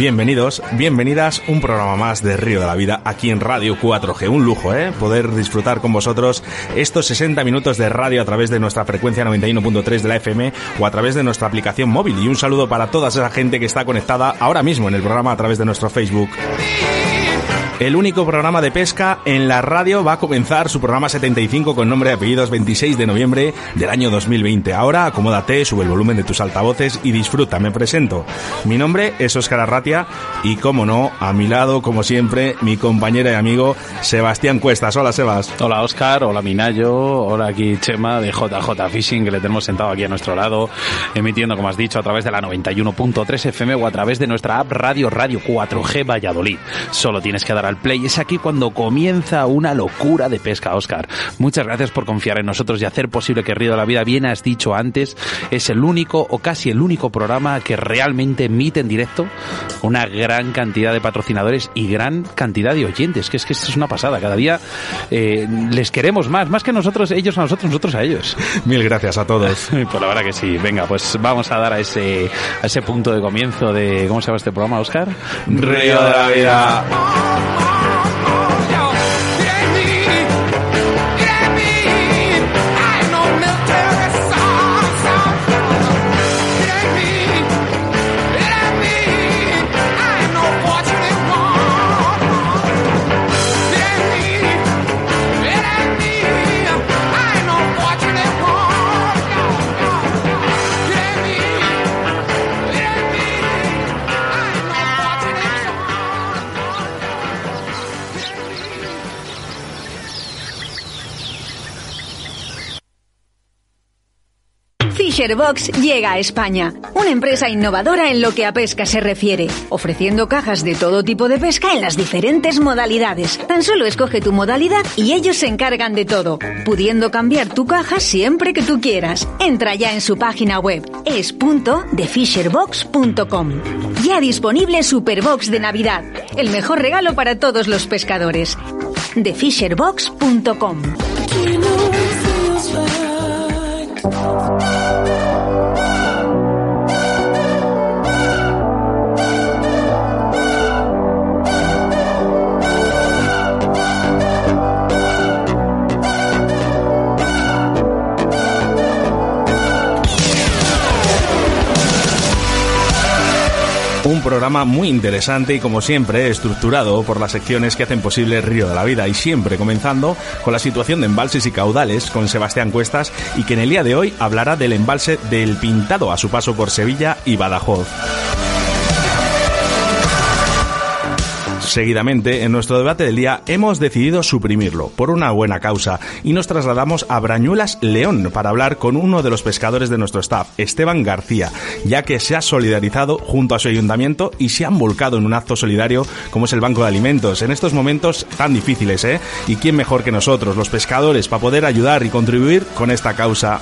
Bienvenidos, bienvenidas, un programa más de Río de la Vida aquí en Radio 4G. Un lujo, ¿eh? Poder disfrutar con vosotros estos 60 minutos de radio a través de nuestra frecuencia 91.3 de la FM o a través de nuestra aplicación móvil. Y un saludo para toda esa gente que está conectada ahora mismo en el programa a través de nuestro Facebook. El único programa de pesca en la radio va a comenzar su programa 75 con nombre y apellidos 26 de noviembre del año 2020. Ahora acomódate, sube el volumen de tus altavoces y disfruta. Me presento. Mi nombre es Óscar Arratia y, como no, a mi lado, como siempre, mi compañera y amigo Sebastián Cuestas. Hola, Sebas. Hola, Óscar. Hola, Minayo. Hola, aquí Chema de JJ Fishing, que le tenemos sentado aquí a nuestro lado, emitiendo, como has dicho, a través de la 91.3 FM o a través de nuestra app Radio Radio 4G Valladolid. Solo tienes que dar al play. Es aquí cuando comienza una locura de pesca, Oscar. Muchas gracias por confiar en nosotros y hacer posible que Río de la Vida, bien has dicho antes, es el único o casi el único programa que realmente emite en directo una gran cantidad de patrocinadores y gran cantidad de oyentes. Que es que esto es una pasada. Cada día eh, les queremos más, más que nosotros, ellos a nosotros, nosotros a ellos. Mil gracias a todos. pues la verdad que sí. Venga, pues vamos a dar a ese, a ese punto de comienzo de, ¿cómo se llama este programa, Oscar? Río de la Vida. Fisherbox llega a España, una empresa innovadora en lo que a pesca se refiere, ofreciendo cajas de todo tipo de pesca en las diferentes modalidades. Tan solo escoge tu modalidad y ellos se encargan de todo, pudiendo cambiar tu caja siempre que tú quieras. Entra ya en su página web es.thefisherbox.com. Ya disponible Superbox de Navidad, el mejor regalo para todos los pescadores. thefisherbox.com. Un programa muy interesante y como siempre estructurado por las secciones que hacen posible Río de la Vida y siempre comenzando con la situación de embalses y caudales con Sebastián Cuestas y que en el día de hoy hablará del embalse del Pintado a su paso por Sevilla y Badajoz. Seguidamente, en nuestro debate del día, hemos decidido suprimirlo por una buena causa y nos trasladamos a Brañuelas León para hablar con uno de los pescadores de nuestro staff, Esteban García, ya que se ha solidarizado junto a su ayuntamiento y se han volcado en un acto solidario como es el Banco de Alimentos en estos momentos tan difíciles, ¿eh? Y quién mejor que nosotros, los pescadores, para poder ayudar y contribuir con esta causa.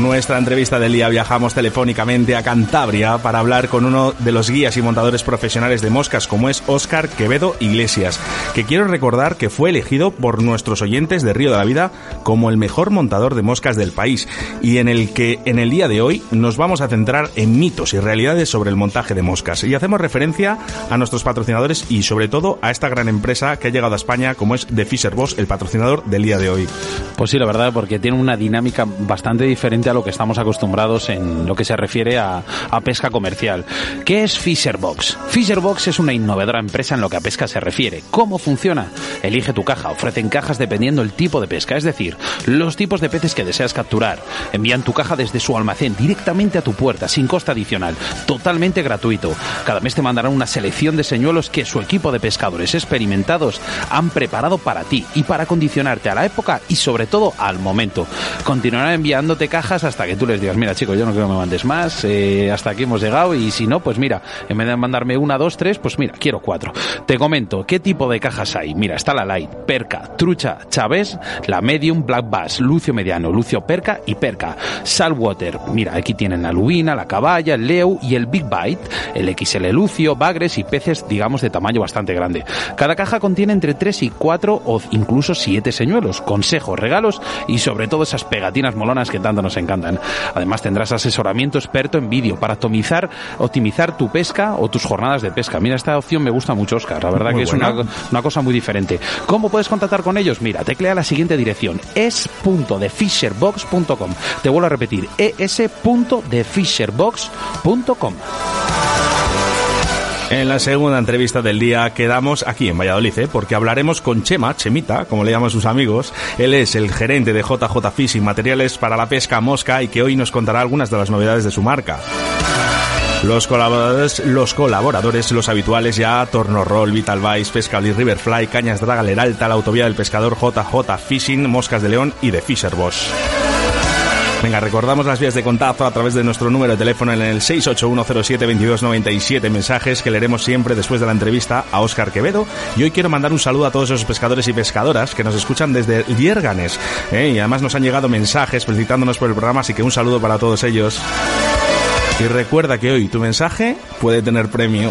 Nuestra entrevista del día viajamos telefónicamente a Cantabria para hablar con uno de los guías y montadores profesionales de moscas como es Óscar Quevedo Iglesias, que quiero recordar que fue elegido por nuestros oyentes de Río de la Vida como el mejor montador de moscas del país y en el que en el día de hoy nos vamos a centrar en mitos y realidades sobre el montaje de moscas y hacemos referencia a nuestros patrocinadores y sobre todo a esta gran empresa que ha llegado a España como es The Fisher Boss, el patrocinador del día de hoy. Pues sí, la verdad, porque tiene una dinámica bastante diferente a lo que estamos acostumbrados en lo que se refiere a, a pesca comercial. ¿Qué es Fisherbox? Fisherbox es una innovadora empresa en lo que a pesca se refiere. ¿Cómo funciona? Elige tu caja. Ofrecen cajas dependiendo el tipo de pesca, es decir, los tipos de peces que deseas capturar. Envían tu caja desde su almacén directamente a tu puerta, sin coste adicional, totalmente gratuito. Cada mes te mandarán una selección de señuelos que su equipo de pescadores experimentados han preparado para ti y para condicionarte a la época y sobre todo al momento. Continuarán enviándote cajas hasta que tú les digas, mira chicos, yo no quiero que me mandes más, eh, hasta aquí hemos llegado y si no, pues mira, en vez de mandarme una, dos, tres, pues mira, quiero cuatro. Te comento, ¿qué tipo de cajas hay? Mira, está la Light, Perca, Trucha, Chávez, la Medium, Black Bass, Lucio Mediano, Lucio Perca y Perca. Saltwater, mira, aquí tienen la Lubina, la Caballa, el Leu y el Big Bite, el XL Lucio, Bagres y peces, digamos, de tamaño bastante grande. Cada caja contiene entre 3 y 4 o incluso 7 señuelos, consejos, regalos y sobre todo esas pegatinas molonas que tanto nos. Además tendrás asesoramiento experto en vídeo para optimizar, optimizar tu pesca o tus jornadas de pesca. Mira, esta opción me gusta mucho, Oscar. La verdad que es una, una, cosa muy diferente. ¿Cómo puedes contactar con ellos? Mira, teclea la siguiente dirección: es.defisherbox.com. Te vuelvo a repetir: es.defisherbox.com. En la segunda entrevista del día quedamos aquí en Valladolid, ¿eh? porque hablaremos con Chema, Chemita, como le llaman sus amigos. Él es el gerente de JJ Fishing, materiales para la pesca mosca, y que hoy nos contará algunas de las novedades de su marca. Los colaboradores, los colaboradores, los habituales ya, Torno Roll, Vital Vice, Pescali, Riverfly, Cañas Draga, Leralta, la Autovía del Pescador, JJ Fishing, Moscas de León y de Fisher Boss. Venga, recordamos las vías de contacto a través de nuestro número de teléfono en el 681072297, mensajes que leeremos siempre después de la entrevista a Óscar Quevedo. Y hoy quiero mandar un saludo a todos esos pescadores y pescadoras que nos escuchan desde Vierganes. ¿eh? Y además nos han llegado mensajes felicitándonos por el programa, así que un saludo para todos ellos. Y recuerda que hoy tu mensaje puede tener premio.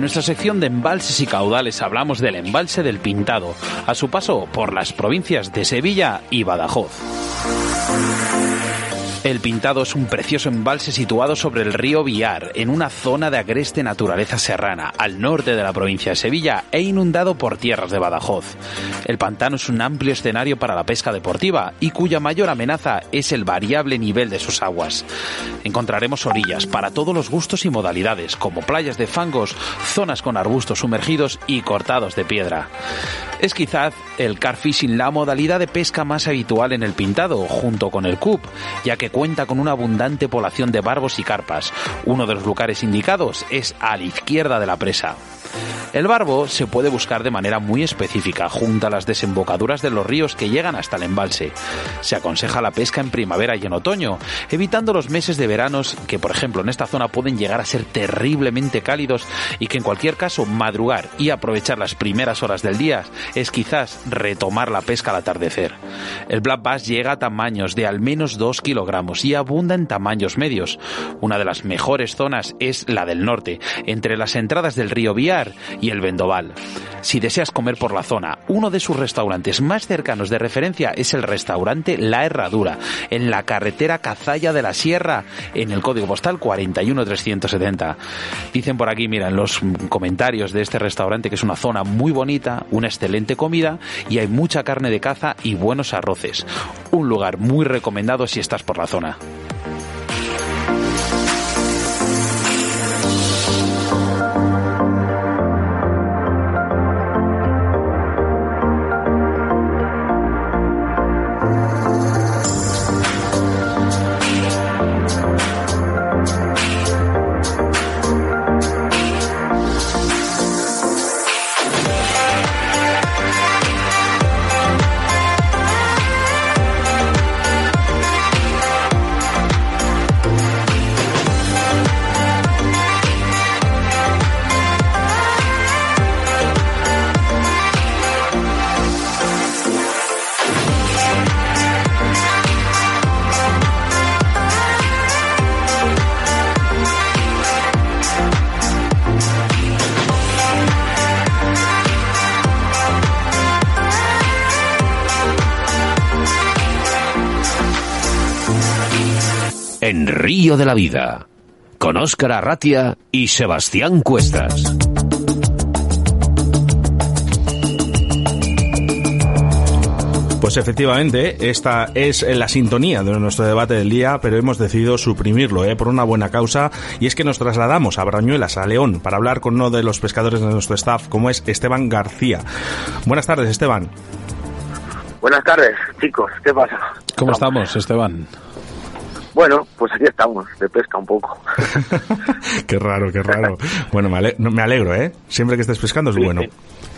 En nuestra sección de embalses y caudales hablamos del embalse del Pintado, a su paso por las provincias de Sevilla y Badajoz. El Pintado es un precioso embalse situado sobre el río Viar, en una zona de agreste naturaleza serrana, al norte de la provincia de Sevilla e inundado por tierras de Badajoz. El pantano es un amplio escenario para la pesca deportiva y cuya mayor amenaza es el variable nivel de sus aguas. Encontraremos orillas para todos los gustos y modalidades, como playas de fangos, zonas con arbustos sumergidos y cortados de piedra. Es quizás el car fishing la modalidad de pesca más habitual en el Pintado, junto con el CUP, ya que cuenta con una abundante población de barbos y carpas. Uno de los lugares indicados es a la izquierda de la presa. El barbo se puede buscar de manera muy específica, junto a las desembocaduras de los ríos que llegan hasta el embalse. Se aconseja la pesca en primavera y en otoño, evitando los meses de veranos que, por ejemplo, en esta zona pueden llegar a ser terriblemente cálidos y que en cualquier caso madrugar y aprovechar las primeras horas del día es quizás retomar la pesca al atardecer. El black bass llega a tamaños de al menos 2 kilogramos y abunda en tamaños medios. Una de las mejores zonas es la del norte, entre las entradas del río Y el Vendoval. Si deseas comer por la zona, uno de sus restaurantes más cercanos de referencia es el restaurante La Herradura, en la carretera Cazalla de la Sierra, en el código postal 41370. Dicen por aquí, mira, en los comentarios de este restaurante que es una zona muy bonita, una excelente comida y hay mucha carne de caza y buenos arroces. Un lugar muy recomendado si estás por la zona. De la Vida, con Óscar Arratia y Sebastián Cuestas. Pues efectivamente, esta es la sintonía de nuestro debate del día, pero hemos decidido suprimirlo ¿eh? por una buena causa, y es que nos trasladamos a Brañuelas, a León, para hablar con uno de los pescadores de nuestro staff, como es Esteban García. Buenas tardes, Esteban. Buenas tardes, chicos, ¿qué pasa? ¿Cómo estamos, Esteban? Bueno, pues aquí estamos, de pesca un poco. qué raro, qué raro. Bueno, me alegro, ¿eh? Siempre que estés pescando es bueno.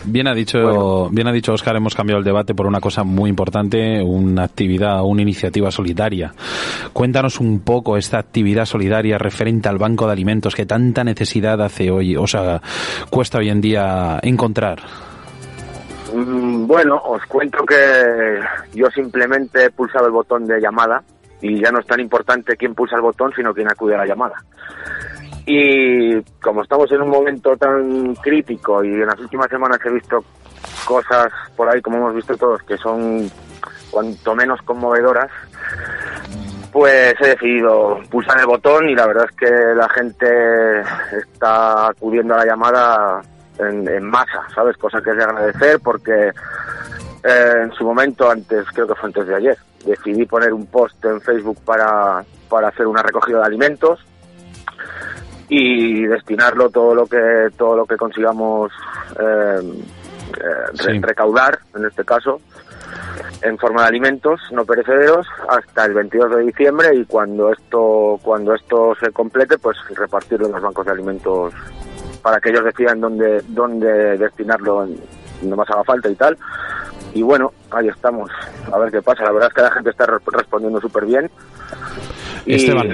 Bien ha dicho, bien ha dicho Oscar, hemos cambiado el debate por una cosa muy importante, una actividad, una iniciativa solidaria. Cuéntanos un poco esta actividad solidaria referente al banco de alimentos que tanta necesidad hace hoy, o sea, cuesta hoy en día encontrar. Mm, bueno, os cuento que yo simplemente he pulsado el botón de llamada y ya no es tan importante quién pulsa el botón, sino quién acude a la llamada. Y como estamos en un momento tan crítico y en las últimas semanas he visto cosas por ahí, como hemos visto todos, que son cuanto menos conmovedoras, pues he decidido pulsar el botón y la verdad es que la gente está acudiendo a la llamada en, masa, ¿sabes? Cosa que es de agradecer porque eh, en su momento, antes, creo que fue antes de ayer, decidí poner un post en Facebook para, para hacer una recogida de alimentos y destinarlo todo lo que todo lo que consigamos eh, eh, recaudar en este caso en forma de alimentos no perecederos hasta el 22 de diciembre y cuando esto cuando esto se complete pues repartirlo en los bancos de alimentos para que ellos decidan dónde dónde destinarlo donde más haga falta y tal y bueno ahí estamos a ver qué pasa la verdad es que la gente está respondiendo súper bien Esteban,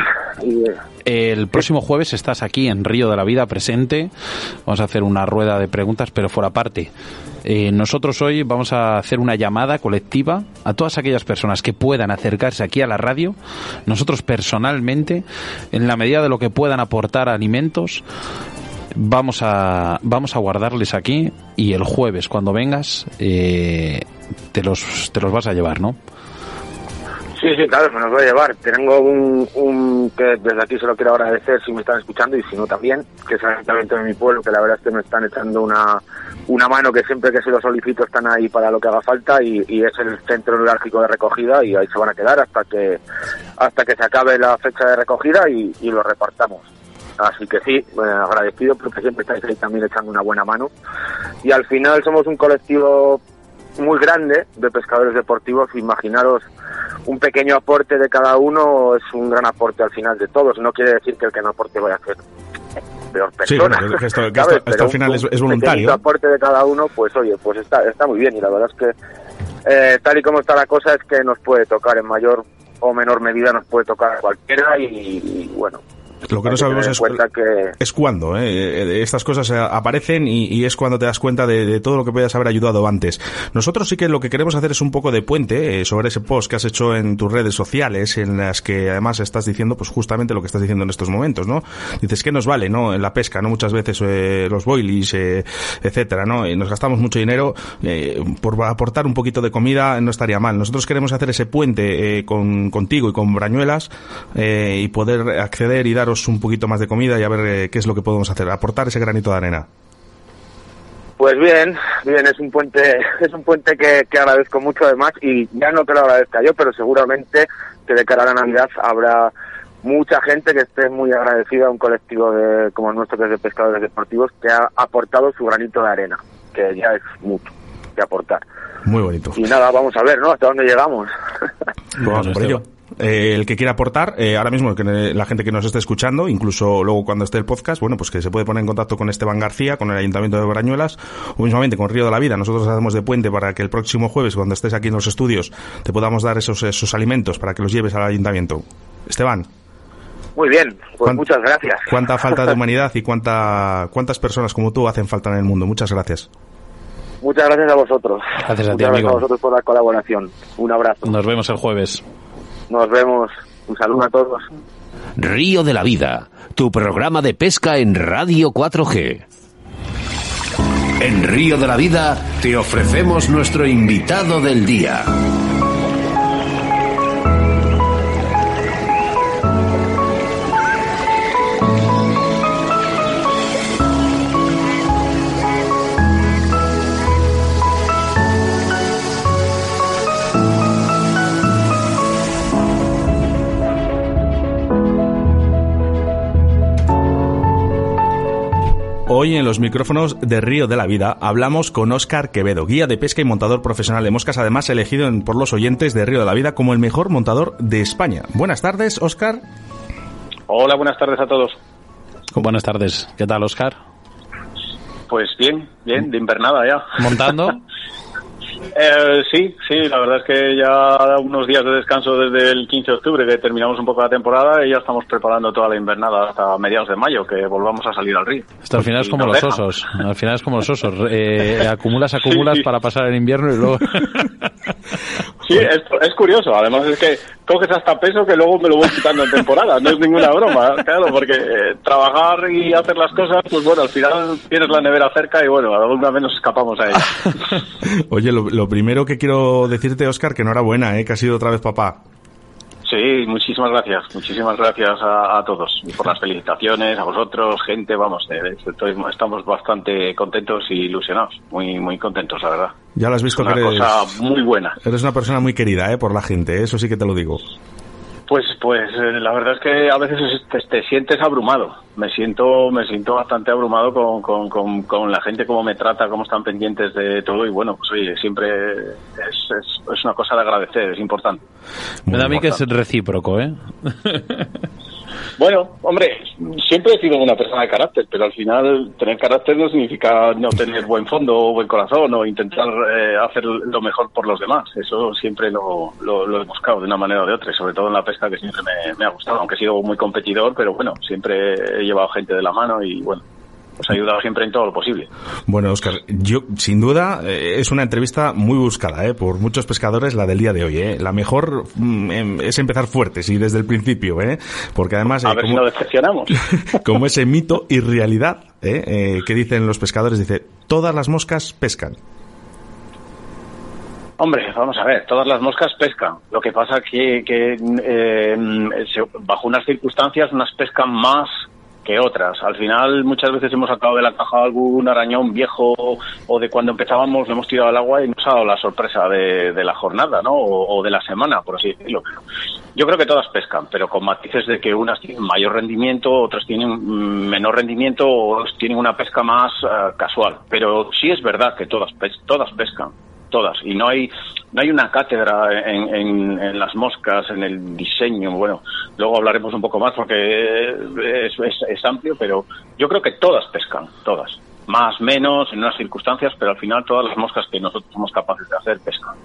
el próximo jueves estás aquí en Río de la Vida presente. Vamos a hacer una rueda de preguntas, pero fuera parte. Eh, nosotros hoy vamos a hacer una llamada colectiva a todas aquellas personas que puedan acercarse aquí a la radio. Nosotros personalmente, en la medida de lo que puedan aportar alimentos, vamos a vamos a guardarles aquí y el jueves cuando vengas eh, te los te los vas a llevar, ¿no? Sí, sí, claro, me nos voy a llevar. Tengo un, que desde aquí se lo quiero agradecer si me están escuchando y si no también, que es el Ayuntamiento de mi pueblo, que la verdad es que me están echando una, una mano que siempre que se lo solicito están ahí para lo que haga falta y, es el centro neurálgico de recogida y ahí se van a quedar hasta que hasta que se acabe la fecha de recogida y, lo repartamos. Así que sí, agradecido porque siempre estáis ahí también echando una buena mano. Y al final somos un colectivo muy grande de pescadores deportivos. Imaginaros un pequeño aporte de cada uno es un gran aporte al final de todos. No quiere decir que el que no aporte vaya a ser peor persona. Sí, esto, al final es, es voluntario. Un aporte de cada uno, pues oye, pues está, está muy bien y la verdad es que eh, tal y como está la cosa es que nos puede tocar en mayor o menor medida, nos puede tocar cualquiera y bueno, lo que no sabemos es, es cuándo. ¿eh? Eh, estas cosas eh, aparecen y, es cuando te das cuenta de, todo lo que puedas haber ayudado antes. Nosotros sí que lo que queremos hacer es un poco de puente sobre ese post que has hecho en tus redes sociales, en las que además estás diciendo pues justamente lo que estás diciendo en estos momentos, ¿no? Dices que nos vale, ¿no? En la pesca, ¿no? Muchas veces los boilies, etcétera, ¿no? Y nos gastamos mucho dinero por aportar un poquito de comida, no estaría mal. Nosotros queremos hacer ese puente con, contigo y con Brañuelas y poder acceder y dar un poquito más de comida y a ver eh, qué es lo que podemos hacer, aportar ese granito de arena. Pues bien, bien, es un puente, es un puente que, agradezco mucho además y ya no te lo agradezca yo, pero seguramente que de cara a la Navidad habrá mucha gente que esté muy agradecida a un colectivo de, como nuestro que es de pescadores deportivos que ha aportado su granito de arena, que ya es mucho que aportar. Muy bonito. Y nada, vamos a ver, ¿no? Hasta dónde llegamos. vamos por ello. Eh, el que quiera aportar, eh, ahora mismo que la gente que nos esté escuchando, incluso luego cuando esté el podcast, bueno, pues que se puede poner en contacto con Esteban García, con el Ayuntamiento de Brañuelas, o mismamente con Río de la Vida. Nosotros hacemos de puente para que el próximo jueves, cuando estés aquí en los estudios, te podamos dar esos, esos alimentos para que los lleves al Ayuntamiento. Esteban. Muy bien, pues muchas gracias. Cuánta falta de humanidad y cuánta, cuántas personas como tú hacen falta en el mundo. Muchas gracias. Muchas gracias a vosotros. Gracias a ti, amigo. a vosotros por la colaboración. Un abrazo. Nos vemos el jueves. Nos vemos. Un saludo a todos. Río de la Vida, tu programa de pesca en Radio 4G. En Río de la Vida te ofrecemos nuestro invitado del día. Hoy en los micrófonos de Río de la Vida hablamos con Óscar Quevedo, guía de pesca y montador profesional de moscas, además elegido por los oyentes de Río de la Vida como el mejor montador de España. Buenas tardes, Óscar. Hola, buenas tardes a todos. Buenas tardes. ¿Qué tal, Óscar? Pues bien, bien, de invernada ya. ¿Montando? Eh, sí, sí, la verdad es que ya unos días de descanso desde el 15 de octubre que terminamos un poco la temporada y ya estamos preparando toda la invernada hasta mediados de mayo que volvamos a salir al río. Esto al final es como los osos, al final es como los osos, eh, acumulas, acumulas para pasar el invierno y luego... sí, es, es, curioso, además es que coges hasta peso que luego me lo voy quitando en temporada, no es ninguna broma, claro, porque eh, trabajar y hacer las cosas, pues bueno, al final tienes la nevera cerca y bueno, alguna vez nos escapamos a ella. Oye, lo, lo primero que quiero decirte, Oscar, que enhorabuena, ¿eh? que has sido otra vez papá. Sí, muchísimas gracias, muchísimas gracias a, todos y por las felicitaciones, a vosotros, gente, vamos, eh, estamos bastante contentos y ilusionados, muy muy contentos, la verdad. Ya lo has visto es una que eres, cosa muy buena. Eres una persona muy querida, ¿eh? por la gente, ¿eh? eso sí que te lo digo. Pues, pues eh, la verdad es que a veces te, sientes abrumado. Me siento, me siento bastante abrumado con, con, la gente, cómo me trata, cómo están pendientes de todo y bueno, pues oye, siempre es, es, una cosa de agradecer, es importante. Me da a mí que es recíproco, ¿eh? Bueno, hombre, siempre he sido una persona de carácter, pero al final tener carácter no significa no tener buen fondo o buen corazón o intentar eh, hacer lo mejor por los demás. Eso siempre lo, lo, he buscado de una manera o de otra, sobre todo en la pesca que siempre me, me ha gustado, aunque he sido muy competidor, pero bueno, siempre he llevado gente de la mano y bueno, pues ayudado siempre en todo lo posible. Bueno, Oscar, yo sin duda eh, es una entrevista muy buscada eh, por muchos pescadores la del día de hoy. Eh. La mejor mm, em, es empezar fuerte, sí, desde el principio, eh, porque además... A ver como, si nos decepcionamos. como ese mito y realidad eh, que dicen los pescadores, dice, todas las moscas pescan. Hombre, vamos a ver, todas las moscas pescan. Lo que pasa que, que eh, bajo unas circunstancias unas pescan más que otras. Al final, muchas veces hemos sacado de la caja algún arañón viejo o de cuando empezábamos, lo hemos tirado al agua y nos ha dado la sorpresa de, la jornada, ¿no? O, de la semana, por así decirlo. Yo creo que todas pescan, pero con matices de que unas tienen mayor rendimiento, otras tienen menor rendimiento o tienen una pesca más eh, casual. Pero sí es verdad que todas, todas pescan todas. Y no hay no hay una cátedra en, las moscas en el diseño. Bueno luego hablaremos un poco más porque es, es, amplio pero yo creo que todas pescan todas. Más menos en unas circunstancias pero al final todas las moscas que nosotros somos capaces de hacer pescan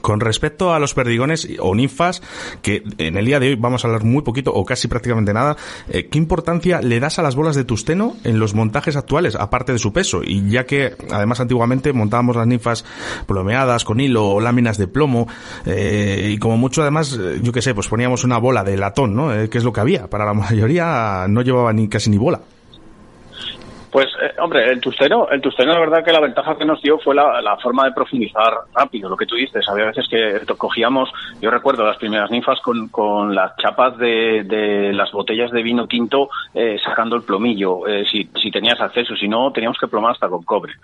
con respecto a los perdigones o ninfas, que en el día de hoy vamos a hablar muy poquito o casi prácticamente nada, eh, ¿qué importancia le das a las bolas de tusteno en los montajes actuales, aparte de su peso? Y ya que además antiguamente montábamos las ninfas plomeadas con hilo o láminas de plomo, eh, y como mucho además, eh, yo qué sé, pues poníamos una bola de latón, ¿no? que es lo que había. Para la mayoría no llevaba ni casi ni bola. Pues, eh, hombre, el tusteno, el tusteno, la verdad que la ventaja que nos dio fue la, forma de profundizar rápido, lo que tú dices. Había veces que cogíamos, yo recuerdo las primeras ninfas con, con las chapas de, de las botellas de vino tinto eh, sacando el plomillo, eh, si, si tenías acceso, si no, teníamos que plomar hasta con cobre.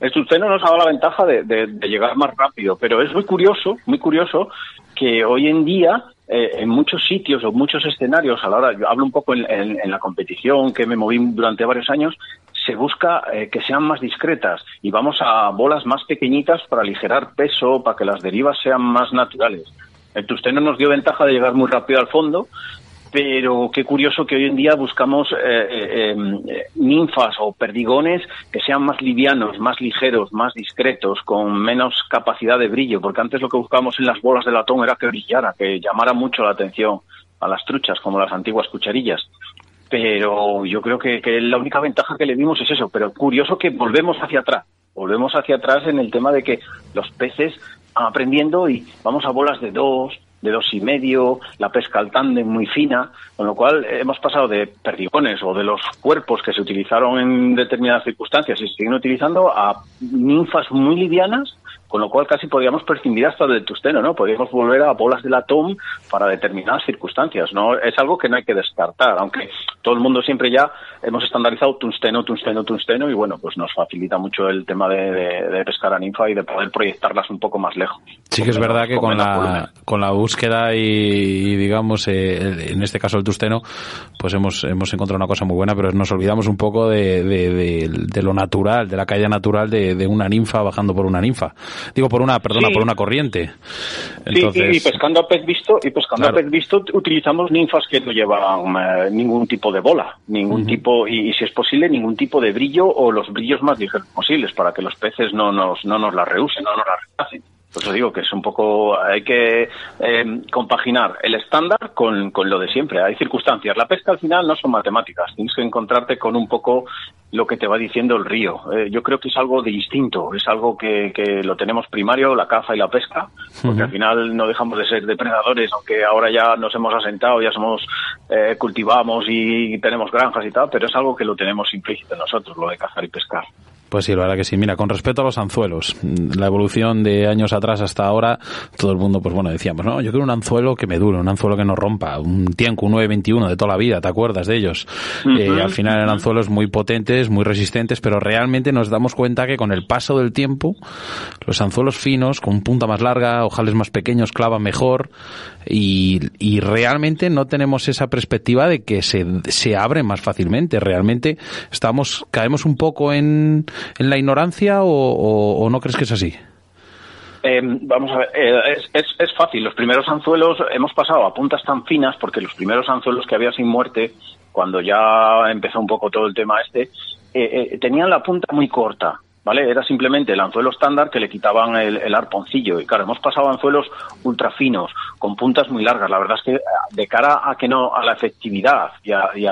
El tusteno nos ha dado la ventaja de, llegar más rápido, pero es muy curioso, muy curioso que hoy en día en muchos sitios o muchos escenarios, a la hora, yo hablo un poco en, en, la competición que me moví durante varios años, se busca eh, que sean más discretas y vamos a bolas más pequeñitas para aligerar peso, para que las derivas sean más naturales. El tusteno nos dio ventaja de llegar muy rápido al fondo, pero qué curioso que hoy en día buscamos eh, eh, em, ninfas o perdigones que sean más livianos, más ligeros, más discretos, con menos capacidad de brillo, porque antes lo que buscábamos en las bolas de latón era que brillara, que llamara mucho la atención a las truchas, como las antiguas cucharillas pero yo creo que, la única ventaja que le dimos es eso, pero curioso que volvemos hacia atrás, volvemos hacia atrás en el tema de que los peces van aprendiendo y vamos a bolas de dos, de dos y medio, la pesca al muy fina, con lo cual hemos pasado de perdigones o de los cuerpos que se utilizaron en determinadas circunstancias y se siguen utilizando a ninfas muy livianas con lo cual casi podríamos prescindir hasta del tusteno, ¿no? Podríamos volver a bolas de latón para determinadas circunstancias, ¿no? Es algo que no hay que descartar, aunque todo el mundo siempre ya hemos estandarizado tungsteno, tungsteno, tungsteno y bueno, pues nos facilita mucho el tema de, pescar a ninfa y de poder proyectarlas un poco más lejos. Sí que es verdad que con la, con la búsqueda y, digamos, eh, en este caso el tusteno, pues hemos, hemos encontrado una cosa muy buena, pero nos olvidamos un poco de, de, lo natural, de la caída natural de, una ninfa bajando por una ninfa. Digo, por una, perdona, por una corriente. Entonces... y pescando a pez visto, y pescando a pez visto utilizamos ninfas que no llevan eh, ningún tipo de bola, ningún tipo, y, si es posible, ningún tipo de brillo o los brillos más ligeros posibles para que los peces no nos, no nos la reusen, no nos la rechacen. Pues os digo que es un poco, hay que eh, compaginar el estándar con, con, lo de siempre. Hay circunstancias. La pesca al final no son matemáticas. Tienes que encontrarte con un poco lo que te va diciendo el río. Eh, yo creo que es algo de instinto. Es algo que, que, lo tenemos primario, la caza y la pesca. Porque al final no dejamos de ser depredadores, aunque ahora ya nos hemos asentado, ya somos, eh, cultivamos y tenemos granjas y tal, pero es algo que lo tenemos implícito en nosotros, lo de cazar y pescar. Pues sí, la verdad que sí. Mira, con respecto a los anzuelos, la evolución de años atrás hasta ahora, todo el mundo, pues bueno, decíamos, no, yo quiero un anzuelo que me dure, un anzuelo que no rompa, un Tianco, un 921 de toda la vida, ¿te acuerdas de ellos? Eh, al final eran anzuelos muy potentes, muy resistentes, pero realmente nos damos cuenta que con el paso del tiempo, los anzuelos finos, con punta más larga, ojales más pequeños, clavan mejor, y, y realmente no tenemos esa perspectiva de que se, se abren más fácilmente. Realmente estamos, caemos un poco en, en la ignorancia o, no crees que es así? Em, vamos a ver, eh, es, es, fácil. Los primeros anzuelos hemos pasado a puntas tan finas porque los primeros anzuelos que había sin muerte, cuando ya empezó un poco todo el tema este, eh, eh, tenían la punta muy corta. ¿Vale? Era simplemente el anzuelo estándar que le quitaban el, arponcillo. Y claro, hemos pasado a anzuelos ultra finos, con puntas muy largas. La verdad es que de cara a que no, a la efectividad y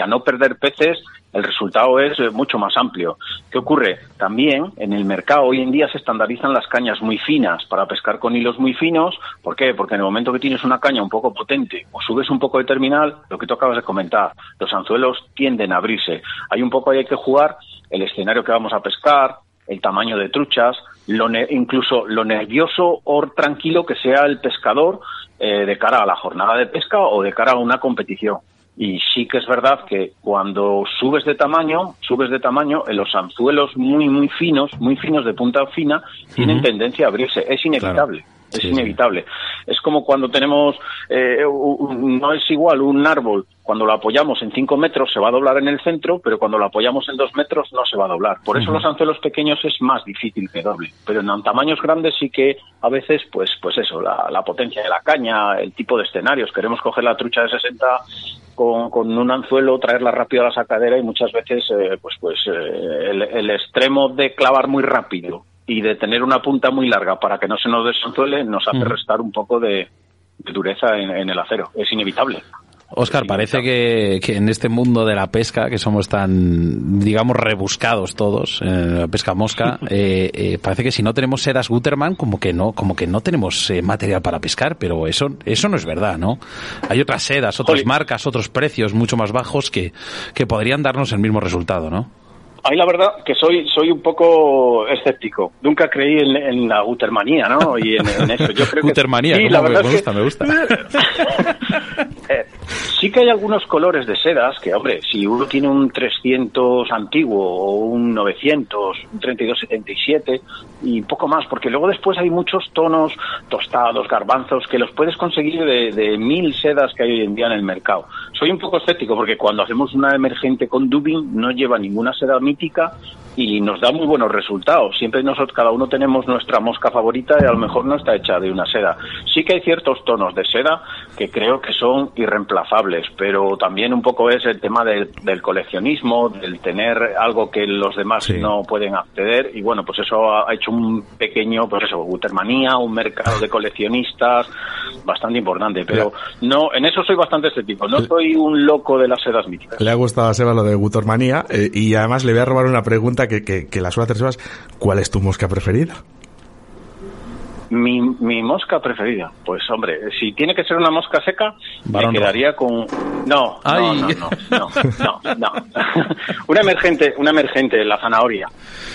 a no perder peces, el resultado es eh, mucho más amplio. ¿Qué ocurre? También en el mercado hoy en día se estandarizan las cañas muy finas para pescar con hilos muy finos. ¿Por qué? Porque en el momento que tienes una caña un poco potente o subes un poco de terminal, lo que tú acabas de comentar, los anzuelos tienden a abrirse. Hay un poco ahí hay que jugar el escenario que vamos a pescar, el tamaño de truchas, lo incluso lo nervioso o tranquilo que sea el pescador eh, de cara a la jornada de pesca o de cara a una competición. Y sí que es verdad que cuando subes de tamaño, subes de tamaño, en los anzuelos muy, muy finos, muy finos de punta fina, tienen tendencia a abrirse. Es inevitable. Es inevitable. Es como cuando tenemos, eh, no es igual un árbol, cuando lo apoyamos en 5 metros se va a doblar en el centro, pero cuando lo apoyamos en 2 metros no se va a doblar. Por eso los anzuelos pequeños es más difícil que doble. Pero en tamaños grandes sí que a veces, pues, pues eso, la, la potencia de la caña, el tipo de escenarios. Queremos coger la trucha de 60 con, un anzuelo, traerla rápido a la sacadera y muchas veces eh, pues, pues eh, el, extremo de clavar muy rápido y de tener una punta muy larga para que no se nos desanzuele nos hace restar un poco de, dureza en, el acero. Es inevitable. Oscar, parece que, en este mundo de la pesca, que somos tan, digamos, rebuscados todos, en la pesca mosca, eh, eh, parece que si no tenemos sedas Guterman, como que no, como que no tenemos eh, material para pescar, pero eso, eso no es verdad, ¿no? Hay otras sedas, otras marcas, otros precios mucho más bajos que, que podrían darnos el mismo resultado, ¿no? Ahí la verdad que soy soy un poco escéptico. Nunca creí en, la gutermanía, ¿no? Y en, eso. Yo creo gutermanía, sí, la verdad me, gusta, me gusta. Sí que hay algunos colores de sedas que, hombre, si uno tiene un 300 antiguo o un 900, un 3277 y poco más, porque luego después hay muchos tonos tostados, garbanzos, que los puedes conseguir de, de mil sedas que hay hoy en día en el mercado. Soy un poco escéptico porque cuando hacemos una emergente con dubbing no lleva ninguna seda y nos da muy buenos resultados. Siempre nosotros, cada uno tenemos nuestra mosca favorita y a lo mejor no está hecha de una seda. Sí que hay ciertos tonos de seda que creo que son irreemplazables, pero también un poco es el tema del, coleccionismo, del tener algo que los demás no pueden acceder y bueno, pues eso ha hecho un pequeño, pues eso, Gutermanía, un mercado de coleccionistas bastante importante, pero no, en eso soy bastante escéptico, no soy un loco de las sedas míticas. Le ha gustado a Seba lo de Gutermanía eh, y además le voy a robar una pregunta que, que, la suele hacer Sebas. ¿Cuál es tu mosca preferida? Mi, mi mosca preferida, pues hombre, si tiene que ser una mosca seca, me quedaría con no, no, no, no, no, no, no. una emergente, una emergente, la zanahoria.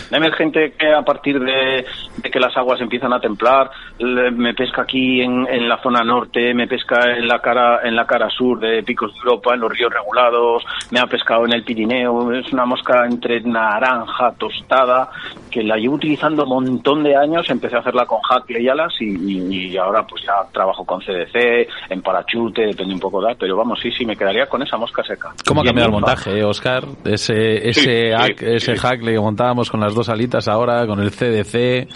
Una emergente que a partir de, de que las aguas empiezan a templar, le- me pesca aquí en, en la zona norte, me pesca en la cara en la cara sur de Picos de Europa, en los ríos regulados, me ha pescado en el Pirineo, es una mosca entre naranja, tostada, que la llevo utilizando un montón de años, empecé a hacerla con Hackle y alas y, y- y ahora pues ya trabajo con CDC, en parachute, depende un poco de, pero vamos, sí, sí, me quedaría con esa mosca seca. ¿Cómo ha cambiado el montaje, eh, Oscar? Ese, ese, Sí, hack, sí, ese sí. hack que montábamos con las dos alitas ahora, con el CDC,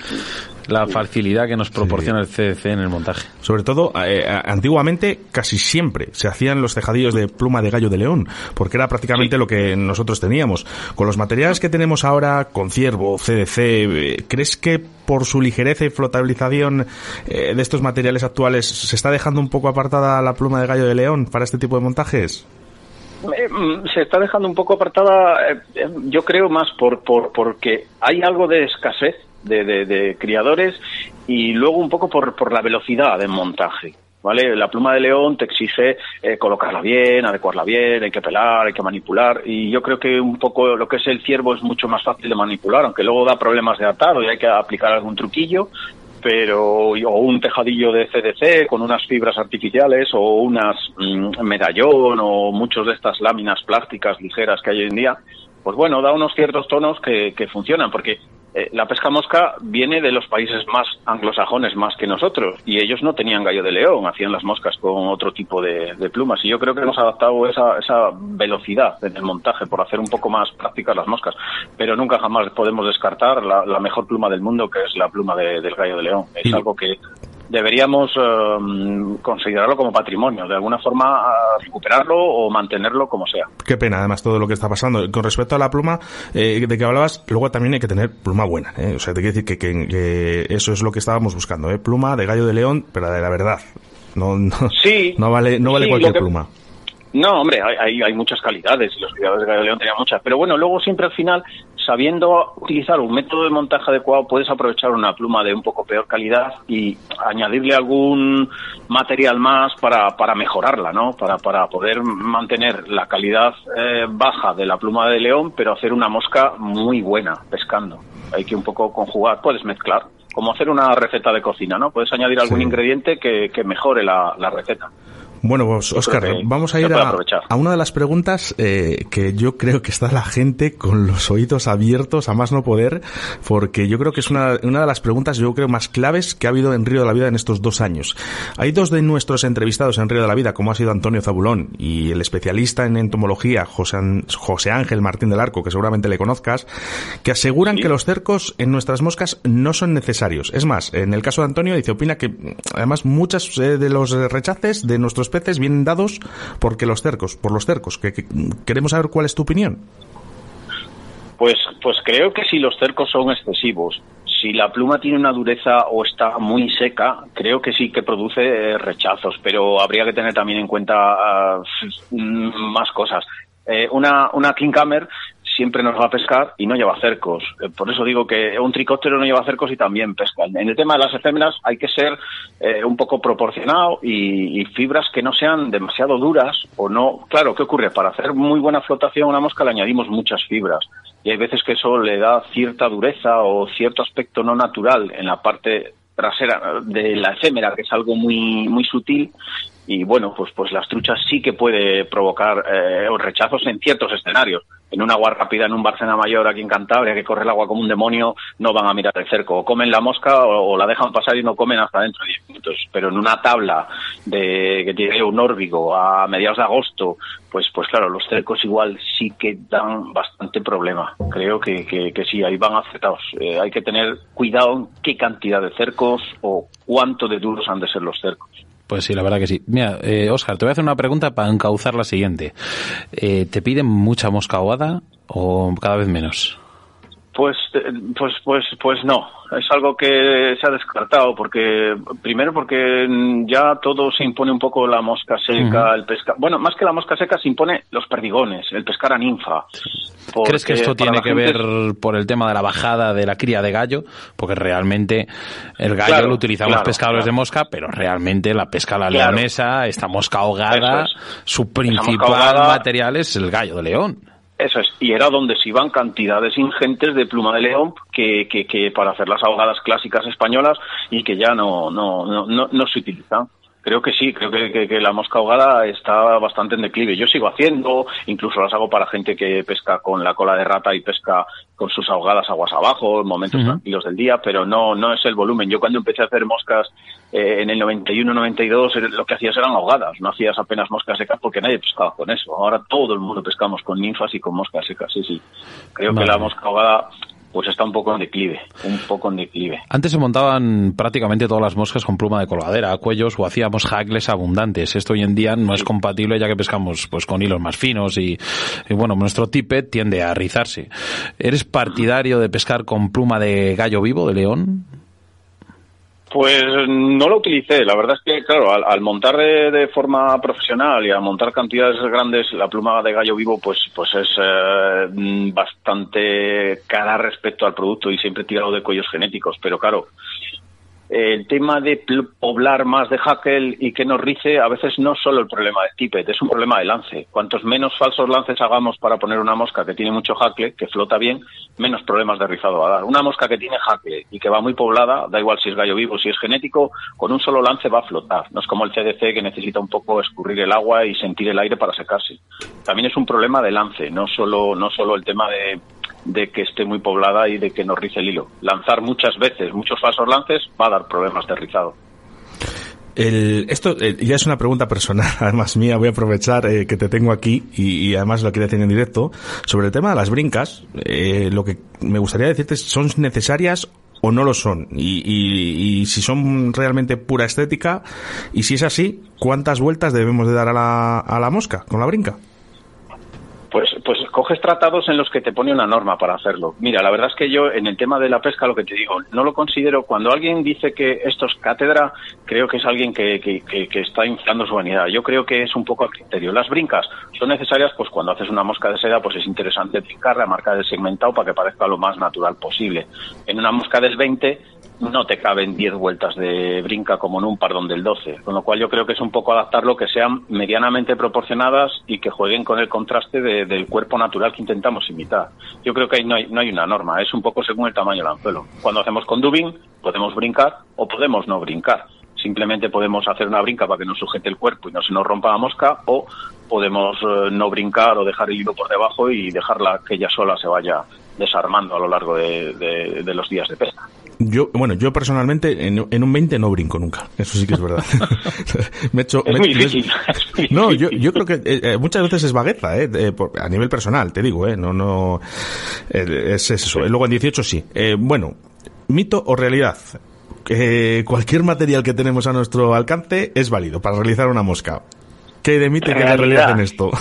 la facilidad que nos proporciona el CDC en el montaje. Sobre todo, eh, a- antiguamente casi siempre se hacían los tejadillos de pluma de gallo de león, porque era prácticamente Sí. lo que nosotros teníamos. Con los materiales que tenemos ahora, con ciervo, CDC, eh, ¿crees que por su ligereza y flotabilización eh, de estos materiales actuales se está dejando un poco apartada la pluma de gallo de león para este tipo de montajes? Eh, mm, se está dejando un poco apartada, eh, eh, yo creo más por, por porque hay algo de escasez de, de- criadores y luego un poco por, por la velocidad de montaje. ¿Vale? La pluma de león te exige eh, colocarla bien, adecuarla bien, hay que pelar, hay que manipular y yo creo que un poco lo que es el ciervo es mucho más fácil de manipular, aunque luego da problemas de atado y hay que aplicar algún truquillo, pero o un tejadillo de CDC con unas fibras artificiales o unas mm, medallón o muchos de estas láminas plásticas ligeras que hay hoy en día, pues bueno, da unos ciertos tonos que, que funcionan, porque eh, la pesca mosca viene de los países más anglosajones más que nosotros y ellos no tenían gallo de león, hacían las moscas con otro tipo de, de plumas y yo creo que hemos adaptado esa, esa velocidad en el montaje por hacer un poco más prácticas las moscas, pero nunca jamás podemos descartar la, la mejor pluma del mundo que es la pluma de- del gallo de león. Es algo que deberíamos eh, considerarlo como patrimonio, de alguna forma eh, recuperarlo o mantenerlo como sea. Qué pena, además, todo lo que está pasando. Con respecto a la pluma eh, de que hablabas, luego también hay que tener pluma buena. ¿eh? O sea, te quiero decir que, que- que eso es lo que estábamos buscando. ¿eh? Pluma de gallo de león, pero de la verdad. No, no, Sí, no vale, no vale sí, cualquier que- pluma. No, hombre, hay, hay, hay muchas calidades y los criadores de Gallo de León tenían muchas. Pero bueno, luego siempre al final, sabiendo utilizar un método de montaje adecuado, puedes aprovechar una pluma de un poco peor calidad y añadirle algún material más para, para mejorarla, ¿no? Para, para poder mantener la calidad eh, baja de la pluma de león, pero hacer una mosca muy buena pescando. Hay que un poco conjugar, puedes mezclar. Como hacer una receta de cocina, ¿no? Puedes añadir algún Sí. ingrediente que, que mejore la, la receta. Bueno, pues, Oscar, vamos a ir a, una de las preguntas eh, que yo creo que está la gente con los oídos abiertos a más no poder, porque yo creo que es una, una de las preguntas, yo creo, más claves que ha habido en Río de la Vida en estos dos años. Hay dos de nuestros entrevistados en Río de la Vida, como ha sido Antonio Zabulón y el especialista en entomología, José, José Ángel Martín del Arco, que seguramente le conozcas, que aseguran Sí. que los cercos en nuestras moscas no son necesarios. Es más, en el caso de Antonio dice, opina que mm, además muchas eh, de los rechaces de nuestros peces vienen dados porque los cercos, por los cercos. Que, que- queremos saber cuál es tu opinión. Pues, pues creo que si los cercos son excesivos, si la pluma tiene una dureza o está muy seca, creo que sí que produce eh, rechazos, pero habría que tener también en cuenta mm, más cosas. Eh, una, una Kinghammer siempre nos va a pescar y no lleva cercos. Eh, por eso digo que un tricóptero no lleva cercos y también pesca. En el tema de las efémeras hay que ser eh, un poco proporcionado y, y fibras que no sean demasiado duras o no. Claro, ¿qué ocurre? Para hacer muy buena flotación a una mosca le añadimos muchas fibras y hay veces que eso le da cierta dureza o cierto aspecto no natural en la parte trasera de la efémera, que es algo muy muy sutil y bueno, pues pues las truchas sí que puede provocar eh, rechazos en ciertos escenarios. En un agua rápida, en un Barcena Mayor aquí en Cantabria, que corre el agua como un demonio, no van a mirar el cerco. O comen la mosca o, o la dejan pasar y no comen hasta dentro de 10 minutos. Pero en una tabla de que tiene un órbigo a mediados de agosto, pues pues claro, los cercos igual sí que dan bastante problema. Creo que, que, que sí, ahí van acertados. Eh, hay que tener cuidado en qué cantidad de cercos o cuánto de duros han de ser los cercos. Pues sí, la verdad que sí. Mira, eh, Oscar, te voy a hacer una pregunta para encauzar la siguiente. Eh, ¿Te piden mucha mosca ahogada o cada vez menos? Pues, eh, pues, pues, pues no. Es algo que se ha descartado porque, primero porque ya todo se impone un poco la mosca seca, el pescar. Bueno, más que la mosca seca se impone los perdigones, el pescar a ninfa. ¿Crees que esto tiene que ver por el tema de la bajada de la cría de gallo? Porque realmente el gallo lo utilizamos pescadores de mosca, pero realmente la pesca a la leonesa, esta mosca ahogada, su principal material es el gallo de león. Eso es, y era donde se iban cantidades ingentes de pluma de león que, que, que para hacer las ahogadas clásicas españolas y que ya no, no, no, no, no se utilizan. Creo que sí, creo que, que, la mosca ahogada está bastante en declive. Yo sigo haciendo, incluso las hago para gente que pesca con la cola de rata y pesca con sus ahogadas aguas abajo, en momentos tranquilos del día, pero no, no es el volumen. Yo cuando empecé a hacer moscas eh, en el 91-92, lo que hacías eran ahogadas, no hacías apenas moscas secas porque nadie pescaba con eso. Ahora todo el mundo pescamos con ninfas y con moscas secas, sí, sí. Creo que la mosca ahogada pues está un poco en declive, un poco en declive. Antes se montaban prácticamente todas las moscas con pluma de colgadera, cuellos o hacíamos hackles abundantes. Esto hoy en día no es compatible ya que pescamos pues con hilos más finos y, bueno, nuestro tippet tiende a rizarse. ¿Eres partidario de pescar con pluma de gallo vivo, de león? Pues no lo utilicé. La verdad es que, claro, al, montar de, forma profesional y al montar cantidades grandes, la pluma de gallo vivo, pues, pues es eh, bastante cara respecto al producto y siempre tirado de cuellos genéticos. Pero claro, el tema de poblar más de hackle y que nos rice a veces no es solo el problema de tippet, es un problema de lance. Cuantos menos falsos lances hagamos para poner una mosca que tiene mucho hackle, que flota bien, menos problemas de rizado va a dar. Una mosca que tiene hackle y que va muy poblada, da igual si es gallo vivo, si es genético, con un solo lance va a flotar. No es como el CDC que necesita un poco escurrir el agua y sentir el aire para secarse. También es un problema de lance, no solo, no solo el tema de de que esté muy poblada y de que no rice el hilo. Lanzar muchas veces muchos falsos lances va a dar problemas de rizado. esto eh, ya es una pregunta personal, además mía, voy a aprovechar eh, que te tengo aquí y, además lo quería hacer en directo. Sobre el tema de las brincas, eh, lo que me gustaría decirte es, ¿son necesarias o no lo son? Y, y, si son realmente pura estética, y si es así, ¿cuántas vueltas debemos de dar a la, a la mosca con la brinca? Pues, pues coges tratados en los que te pone una norma para hacerlo. Mira, la verdad es que yo en el tema de la pesca lo que te digo, no lo considero, cuando alguien dice que esto es cátedra, creo que es alguien que, que, que, está inflando su vanidad. Yo creo que es un poco a criterio. Las brincas son necesarias, pues cuando haces una mosca de seda, pues es interesante brincarla, marcar el segmentado para que parezca lo más natural posible. En una mosca del 20 no te caben 10 vueltas de brinca como en un pardón del 12, con lo cual yo creo que es un poco adaptarlo que sean medianamente proporcionadas y que jueguen con el contraste del cuerpo natural que intentamos imitar. Yo creo que ahí no hay, no hay una norma, es un poco según el tamaño del anzuelo. Cuando hacemos con podemos brincar o podemos no brincar. Simplemente podemos hacer una brinca para que nos sujete el cuerpo y no se nos rompa la mosca o podemos eh, no brincar o dejar el hilo por debajo y dejarla que ella sola se vaya desarmando a lo largo de los días de pesca. Yo, bueno, yo personalmente en, un 20 no brinco nunca. Eso sí que es verdad. me hecho, es muy difícil. no, yo, yo creo que eh, eh, muchas veces es vagueza, eh, a nivel personal, te digo, eh, no, no, es, eso. Luego en 18 sí. bueno, mito o realidad. cualquier material que tenemos a nuestro alcance es válido para realizar una mosca. ¿Qué de mito y qué de realidad en esto?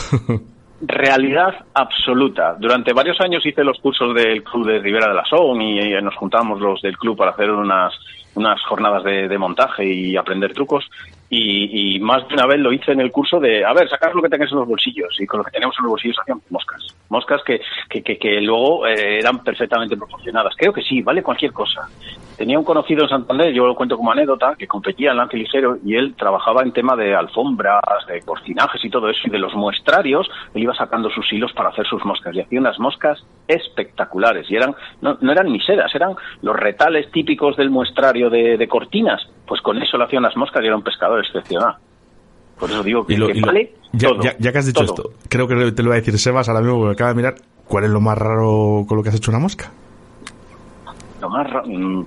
Realidad absoluta. Durante varios años hice los cursos del club de Rivera de la Son y, nos juntamos los del club para hacer unas, unas jornadas de, montaje y aprender trucos. Y, más de una vez lo hice en el curso de, a ver, sacar lo que tengáis en los bolsillos. Y con lo que teníamos en los bolsillos hacíamos moscas. Moscas que, que, que, luego eh, eran perfectamente proporcionadas. Creo que sí, vale cualquier cosa. Tenía un conocido en Santander, yo lo cuento como anécdota, que competía en lance ligero y él trabajaba en tema de alfombras, de cortinajes y todo eso. Y de los muestrarios, él iba sacando sus hilos para hacer sus moscas. Y hacía unas moscas espectaculares. Y eran, no, no eran ni sedas, eran los retales típicos del muestrario de, de cortinas. Pues con eso le hacía unas moscas y era un pescador excepcional. Por eso digo que, vale ya, ya, que has dicho esto, creo que te lo voy a decir Sebas ahora mismo porque acaba de mirar. ¿Cuál es lo más raro con lo que has hecho una mosca? Lo más raro... Mm,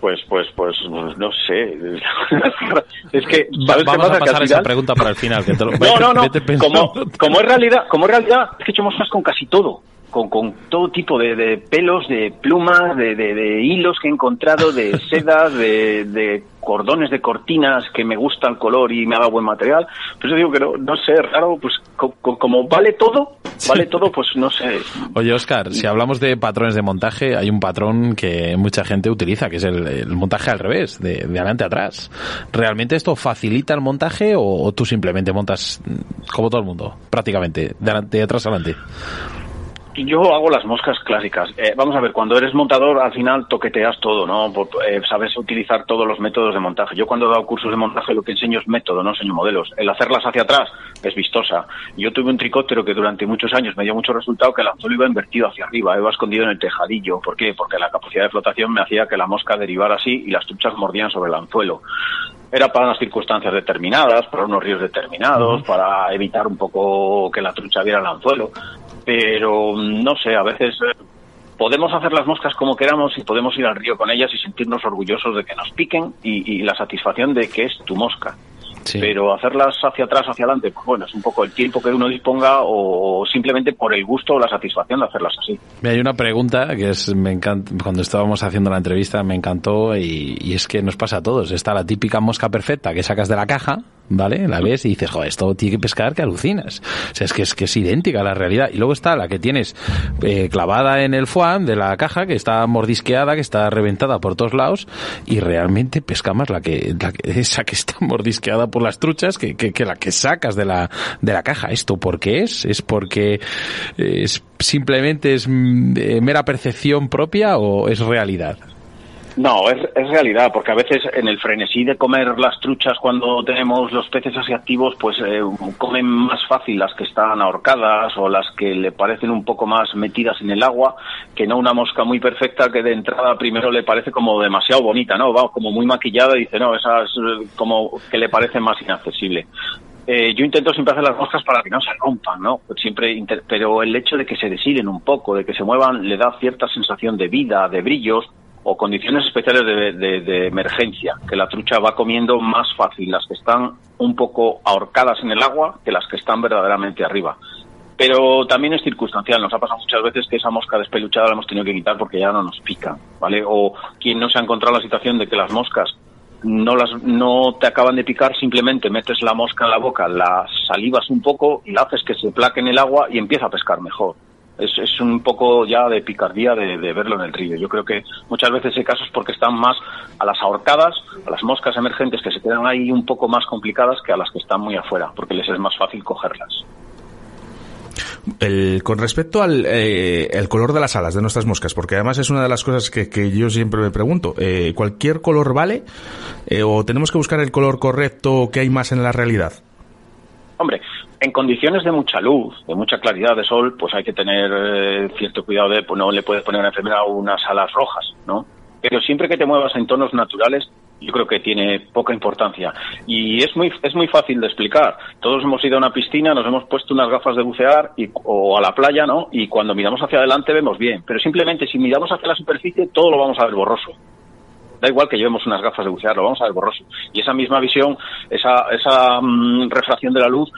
pues, pues, pues, no sé. es que vamos a pasar esa pregunta para el final. no, no, no. Como, como es realidad, como es realidad, es que he hecho moscas con casi todo con, con todo tipo de, de pelos, de plumas, de, de- de hilos que he encontrado, de sedas, de, de cordones de cortinas que me gusta el color y me ha dado buen material. Por eso digo que no, no sé, raro, pues co- co- como vale todo, vale todo, pues no sé. Oye, Oscar, si hablamos de patrones de montaje, hay un patrón que mucha gente utiliza, que es el, el montaje al revés, de, de adelante a atrás. ¿Realmente esto facilita el montaje o, o tú simplemente montas como todo el mundo, prácticamente, de, adelante- de atrás adelante? Yo hago las moscas clásicas. Eh, vamos a ver, cuando eres montador, al final toqueteas todo, ¿no? Por- eh, sabes utilizar todos los métodos de montaje. Yo cuando he dado cursos de montaje lo que enseño es método, no enseño modelos. El hacerlas hacia atrás es vistosa. Yo tuve un tricóptero que durante muchos años me dio mucho resultado que el anzuelo iba invertido hacia arriba, iba escondido en el tejadillo. ¿Por qué? Porque la capacidad de flotación me hacía que la mosca derivara así y las truchas mordían sobre el anzuelo era para unas circunstancias determinadas, para unos ríos determinados, para evitar un poco que la trucha viera el anzuelo. Pero no sé, a veces eh, podemos hacer las moscas como queramos y podemos ir al río con ellas y sentirnos orgullosos de que nos piquen y, y la satisfacción de que es tu mosca. Sí. Pero hacerlas hacia atrás, hacia adelante, pues bueno, es un poco el tiempo que uno disponga o simplemente por el gusto o la satisfacción de hacerlas así. Mira, Hay una pregunta que es, me encanta, cuando estábamos haciendo la entrevista me encantó y, y es que nos pasa a todos. Está la típica mosca perfecta que sacas de la caja, ¿vale? La ves y dices, joder, esto tiene que pescar que alucinas. O sea, es que es que es idéntica a la realidad. Y luego está la que tienes eh, clavada en el foam de la caja, que está mordisqueada, que está reventada por todos lados y realmente pesca más la que, la que- esa que está mordisqueada por las truchas que, que, que la que sacas de la, de la caja. ¿Esto por qué es? ¿Es porque eh, es simplemente es mm, eh, mera percepción propia o es realidad? No, es, es realidad, porque a veces en el frenesí de comer las truchas cuando tenemos los peces así activos, pues eh, comen más fácil las que están ahorcadas o las que le parecen un poco más metidas en el agua, que no una mosca muy perfecta que de entrada primero le parece como demasiado bonita, ¿no? Va como muy maquillada y dice, no, esa es eh, como que le parece más inaccesible. Eh, yo intento siempre hacer las moscas para que no se rompan, ¿no? Siempre, pero el hecho de que se deshilen un poco, de que se muevan, le da cierta sensación de vida, de brillos o condiciones especiales de, de- de emergencia, que la trucha va comiendo más fácil las que están un poco ahorcadas en el agua que las que están verdaderamente arriba. Pero también es circunstancial, nos ha pasado muchas veces que esa mosca despeluchada la hemos tenido que quitar porque ya no nos pica, ¿vale? O quien no se ha encontrado la situación de que las moscas no las no te acaban de picar, simplemente metes la mosca en la boca, la salivas un poco y la haces que se plaque en el agua y empieza a pescar mejor. Es, es un poco ya de picardía de, de verlo en el río. Yo creo que muchas veces hay casos porque están más a las ahorcadas, a las moscas emergentes que se quedan ahí un poco más complicadas que a las que están muy afuera, porque les es más fácil cogerlas. El- con respecto al eh, el color de las alas de nuestras moscas, porque además es una de las cosas que, que yo siempre me pregunto, eh, ¿cualquier color vale Eh, o tenemos que buscar el color correcto que hay más en la realidad? Hombre, en condiciones de mucha luz, de mucha claridad de sol, pues hay que tener eh, cierto cuidado de pues, no le puedes poner a una enfermera unas alas rojas, ¿no? Pero siempre que te muevas en tonos naturales, yo creo que tiene poca importancia. Y es muy, es muy fácil de explicar. Todos hemos ido a una piscina, nos hemos puesto unas gafas de bucear y, o a la playa, ¿no? Y cuando miramos hacia adelante vemos bien. Pero simplemente si miramos hacia la superficie, todo lo vamos a ver borroso da igual que llevemos unas gafas de bucear, lo vamos a ver borroso. Y esa misma visión, esa, esa mm, refracción de la luz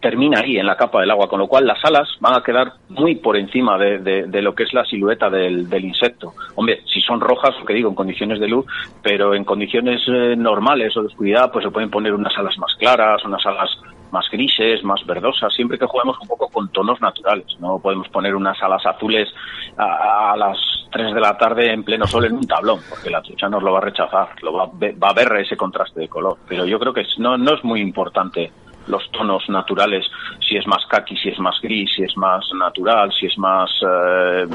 termina ahí en la capa del agua, con lo cual las alas van a quedar muy por encima de, lo que es la silueta del, del insecto. Hombre, si son rojas, lo que digo, en condiciones de luz, pero en condiciones eh, normales o de oscuridad, pues se pueden poner unas alas más claras, unas alas más grises, más verdosas, siempre que juguemos un poco con tonos naturales. No podemos poner unas alas azules a, las 3 de la tarde en pleno sol en un tablón, porque la trucha nos lo va a rechazar, lo va, va a ver ese contraste de color. Pero yo creo que no, es muy importante los tonos naturales, si es más kaki, si es más gris, si es más natural, si es más, eh,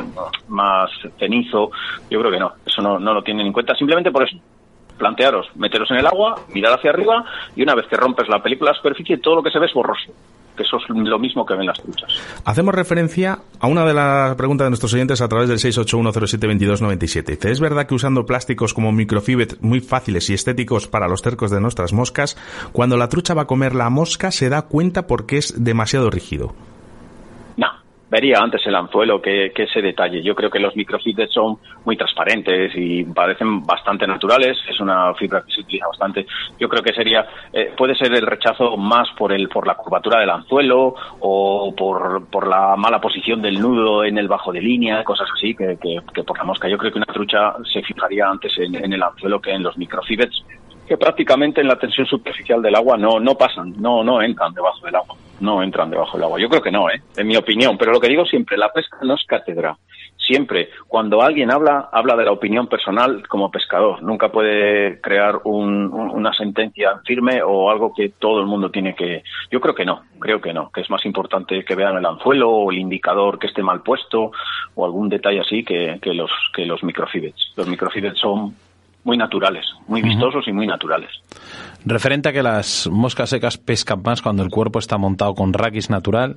más cenizo. Yo creo que no, eso no lo tienen en cuenta, simplemente por eso plantearos, meteros en el agua, mirar hacia arriba y una vez que rompes la película a la superficie, todo lo que se ve es borroso. Que eso es lo mismo que ven las truchas. Hacemos referencia a una de las preguntas de nuestros oyentes a través del 681072297. Dice, ¿es verdad que usando plásticos como microfibet muy fáciles y estéticos para los cercos de nuestras moscas, cuando la trucha va a comer la mosca se da cuenta porque es demasiado rígido? Vería antes el anzuelo que, ese detalle. Yo creo que los microfibres son muy transparentes y parecen bastante naturales. Es una fibra que se utiliza bastante. Yo creo que sería, eh, puede ser el rechazo más por el, por la curvatura del anzuelo o por, por la mala posición del nudo en el bajo de línea, cosas así, que, que, por la mosca. Yo creo que una trucha se fijaría antes en, en el anzuelo que en los microfibres que prácticamente en la tensión superficial del agua no, no pasan, no, no entran debajo del agua, no entran debajo del agua. Yo creo que no, ¿eh? en mi opinión, pero lo que digo siempre, la pesca no es cátedra. Siempre, cuando alguien habla, habla de la opinión personal como pescador. Nunca puede crear una sentencia firme o algo que todo el mundo tiene que. Yo creo que no, creo que no, que es más importante que vean el anzuelo o el indicador que esté mal puesto o algún detalle así que, que los que los microfibets. Los son muy naturales, muy vistosos y muy naturales. Referente a que las moscas secas pescan más cuando el cuerpo está montado con raquis natural,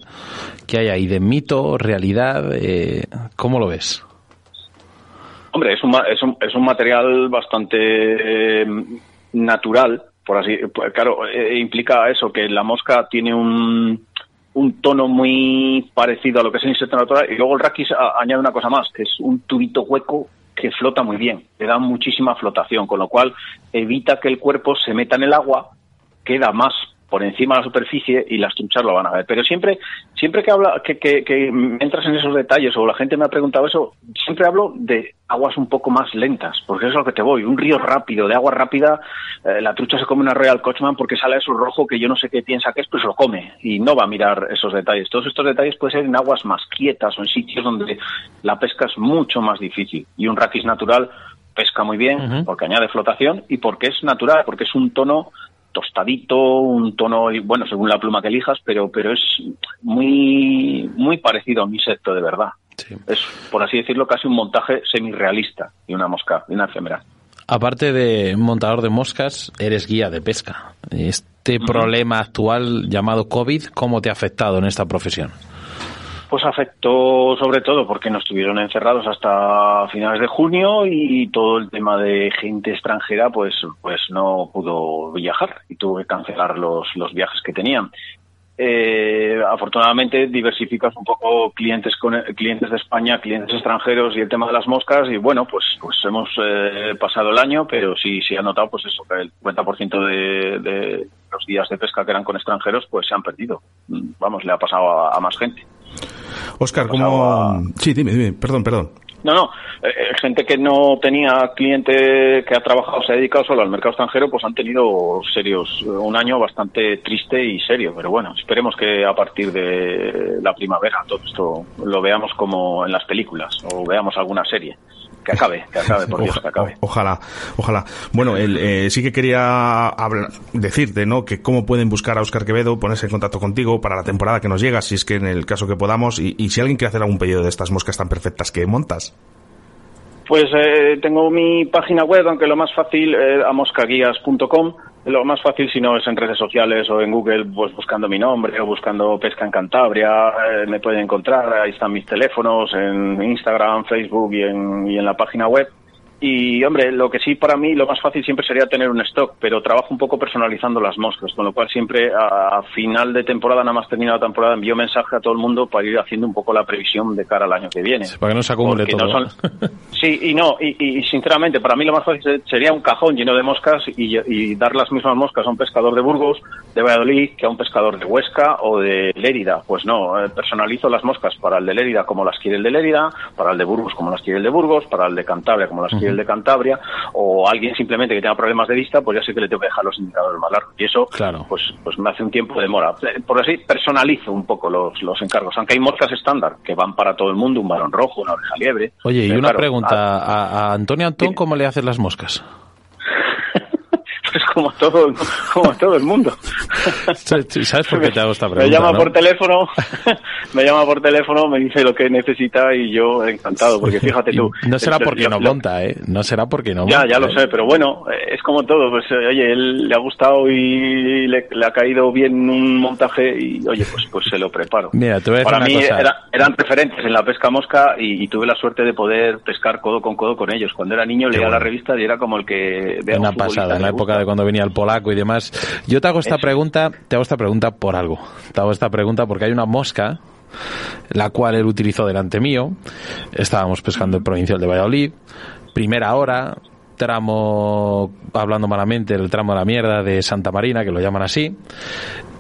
¿qué hay ahí de mito, realidad? Eh, ¿Cómo lo ves? Hombre, es un, es un, es un material bastante eh, natural, por así pues, claro, eh, implica eso, que la mosca tiene un, un tono muy parecido a lo que es el insecto natural y luego el raquis añade una cosa más, que es un tubito hueco que flota muy bien, le da muchísima flotación, con lo cual evita que el cuerpo se meta en el agua, queda más por encima de la superficie y las truchas lo van a ver. Pero siempre, siempre que habla, que, que, entras en esos detalles o la gente me ha preguntado eso, siempre hablo de aguas un poco más lentas, porque eso es lo que te voy. Un río rápido, de agua rápida, eh, la trucha se come una Royal Coachman porque sale eso rojo que yo no sé qué piensa que es, pues lo come y no va a mirar esos detalles. Todos estos detalles pueden ser en aguas más quietas o en sitios donde la pesca es mucho más difícil. Y un raquis natural pesca muy bien porque añade flotación y porque es natural, porque es un tono tostadito, un tono, bueno, según la pluma que elijas, pero, pero es muy, muy parecido a un insecto de verdad. Es, por así decirlo, casi un montaje semi-realista de una mosca, de una efemera. Aparte de montador de moscas, eres guía de pesca. Este problema actual llamado COVID, ¿cómo te ha afectado en esta profesión? Pues afectó sobre todo porque nos estuvieron encerrados hasta finales de junio y todo el tema de gente extranjera pues pues no pudo viajar y tuvo que cancelar los, los viajes que tenían. Eh, afortunadamente diversificas un poco clientes con clientes de España, clientes extranjeros y el tema de las moscas y bueno pues pues hemos eh, pasado el año pero sí sí ha notado pues eso que el 50% de, de los días de pesca que eran con extranjeros pues se han perdido. Vamos, le ha pasado a más gente. Oscar, ¿cómo...? Sí, dime, dime, perdón, perdón. No, no, eh, eh, gente que no tenía cliente que ha trabajado, se ha dedicado solo al mercado extranjero, pues han tenido serios, un año bastante triste y serio, pero bueno, esperemos que a partir de la primavera todo esto lo veamos como en las películas o veamos alguna serie que acabe, que acabe, por Dios, que acabe. Ojalá, ojalá. Bueno, el, eh, sí que quería hablar, decirte, ¿no? Que cómo pueden buscar a Oscar Quevedo, ponerse en contacto contigo para la temporada que nos llega, si es que en el caso que podamos, y, y si alguien quiere hacer algún pedido de estas moscas tan perfectas que montas. Pues eh, tengo mi página web, aunque lo más fácil es a moscaguías.com. Lo más fácil si no es en redes sociales o en Google, pues buscando mi nombre o buscando Pesca en Cantabria, eh, me pueden encontrar. Ahí están mis teléfonos en Instagram, Facebook y en, y en la página web. Y, hombre, lo que sí para mí lo más fácil siempre sería tener un stock, pero trabajo un poco personalizando las moscas, con lo cual siempre a, final de temporada, nada más terminada la temporada, envío mensaje a todo el mundo para ir haciendo un poco la previsión de cara al año que viene. para que no se acumule todo. sí, y no, y, sinceramente, para mí lo más fácil sería un cajón lleno de moscas y, dar las mismas moscas a un pescador de Burgos, de Valladolid, que a un pescador de Huesca o de Lérida. Pues no, eh, personalizo las moscas para el de Lérida como las quiere el de Lérida, para el de Burgos como las quiere el de Burgos, para el de Cantabria como las quiere de Cantabria o alguien simplemente que tenga problemas de vista, pues ya sé que le tengo que dejar los indicadores más largos. Y eso, claro. pues, pues me hace un tiempo de mora. Por así, personalizo un poco los, los encargos. Aunque hay moscas estándar que van para todo el mundo, un varón rojo, una oreja liebre. Oye, y una pregunta. A, Antonio Antón, ¿cómo le hacen las moscas? es como todo, como todo el mundo. ¿Sabes por qué te hago esta pregunta? Me llama por teléfono, me llama por teléfono, me dice lo que necesita y yo encantado, porque fíjate tú. No será porque no monta, ¿eh? No será porque no Ya, monta, ya lo ¿eh? sé, pero bueno, es como todo, pues eh, oye, él le ha gustado y le, ha caído bien un montaje y oye, pues pues se lo preparo. Mira, te voy a Para mí eran referentes en la pesca mosca y, tuve la suerte de poder pescar codo con codo con ellos. Cuando era niño leía la revista y era como el que... Una pasada, en la época de cuando venía el polaco y demás. Yo te hago esta pregunta, te hago esta pregunta por algo. Te hago esta pregunta porque hay una mosca la cual él utilizó delante mío. Estábamos pescando el provincial de Valladolid. Primera hora, tramo, hablando malamente, el tramo de la mierda de Santa Marina, que lo llaman así.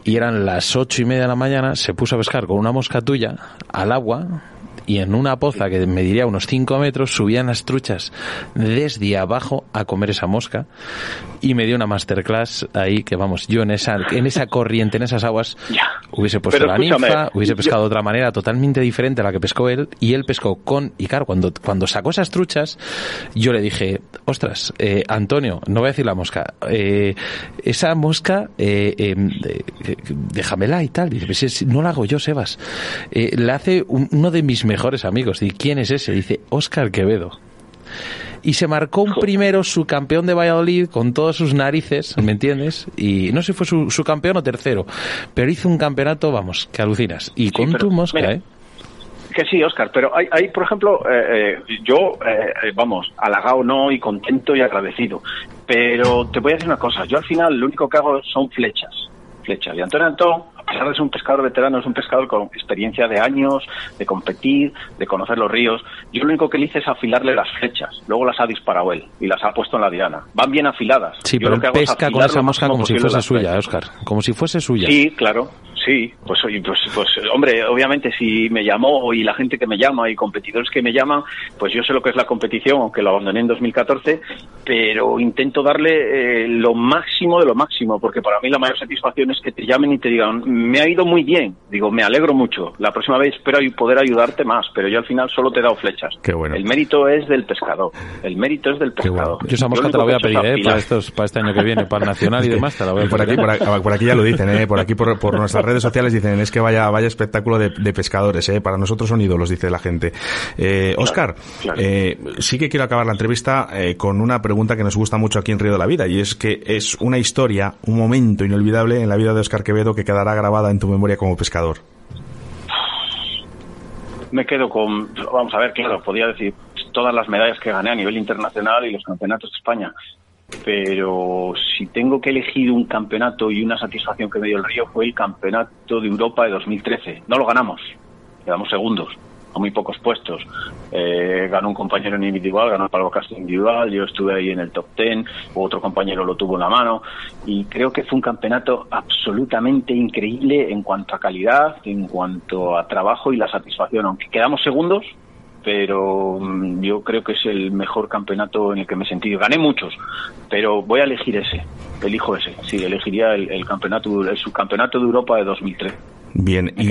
Y eran las ocho y media de la mañana, se puso a pescar con una mosca tuya al agua, y en una poza que me diría unos 5 metros subían las truchas desde abajo a comer esa mosca y me dio una masterclass ahí que vamos, yo en esa, en esa corriente, en esas aguas, hubiese puesto la ninfa, hubiese pescado de otra manera totalmente diferente a la que pescó él y él pescó con, y claro, cuando, cuando sacó esas truchas, yo le dije, ostras, eh, Antonio, no voy a decir la mosca, eh, esa mosca, eh, em, déjamela y tal, dice, pues no la hago yo, Sebas, la hace uno de mis mejores amigos, y ¿quién es ese? Dice, Oscar Quevedo y se marcó un primero su campeón de Valladolid con todas sus narices, ¿me entiendes? Y no sé si fue su, campeón o tercero, pero hizo un campeonato, vamos, que alucinas. Y con tu mosca, ¿eh? Que sí, Oscar, pero hay, hay por ejemplo, eh, eh, yo, eh, vamos, halagado no y contento y agradecido. Pero te voy a decir una cosa, yo al final lo único que hago son flechas. Flechas. Y Antonio Antón pesar de ser un pescador veterano, es un pescador con experiencia de años, de competir, de conocer los ríos. Yo lo único que le hice es afilarle las flechas. Luego las ha disparado él y las ha puesto en la diana. Van bien afiladas. Sí, pero pesca con esa mosca como si fuese suya, Oscar. Como si fuese suya. Sí, claro. Sí, pues, pues, pues hombre, obviamente si me llamó y la gente que me llama y competidores que me llaman, pues yo sé lo que es la competición, aunque lo abandoné en 2014, pero intento darle eh, lo máximo de lo máximo, porque para mí la mayor satisfacción es que te llamen y te digan, me ha ido muy bien, digo, me alegro mucho, la próxima vez espero poder ayudarte más, pero yo al final solo te he dado flechas. Qué bueno. El mérito es del pescador, el mérito es del pescador. Yo esa mosca te la voy a pedir, ¿eh? Para, estos, para este año que viene, para el Nacional y demás, te la voy a por aquí, por, aquí ya lo dicen, ¿eh? Por aquí, por, por nuestras redes sociales dicen, es que vaya, vaya espectáculo de, pescadores, ¿eh? Para nosotros son ídolos, dice la gente. Eh, Oscar, Eh, sí que quiero acabar la entrevista eh, con una pregunta que nos gusta mucho aquí en Río de la Vida, y es que es una historia, un momento inolvidable en la vida de Oscar Quevedo que quedará en tu memoria como pescador. Me quedo con, vamos a ver, claro, podía decir todas las medallas que gané a nivel internacional y los campeonatos de España pero si tengo que elegir un campeonato y una satisfacción que me dio el Río fue el campeonato de Europa de 2013. No lo ganamos, quedamos segundos, a muy pocos puestos. Eh, ganó un compañero en individual, ganó el Pablo Castro individual, yo estuve ahí en el top ten, otro compañero lo tuvo en la mano y creo que fue un campeonato absolutamente increíble en cuanto a calidad, en cuanto a trabajo y la satisfacción. Aunque quedamos segundos, pero mm, yo creo que es el mejor campeonato en el que me he sentido. Gané muchos, pero voy a elegir ese, elijo ese. Sí, elegiría el, campeonato, el subcampeonato de Europa de 2003. Bien, y,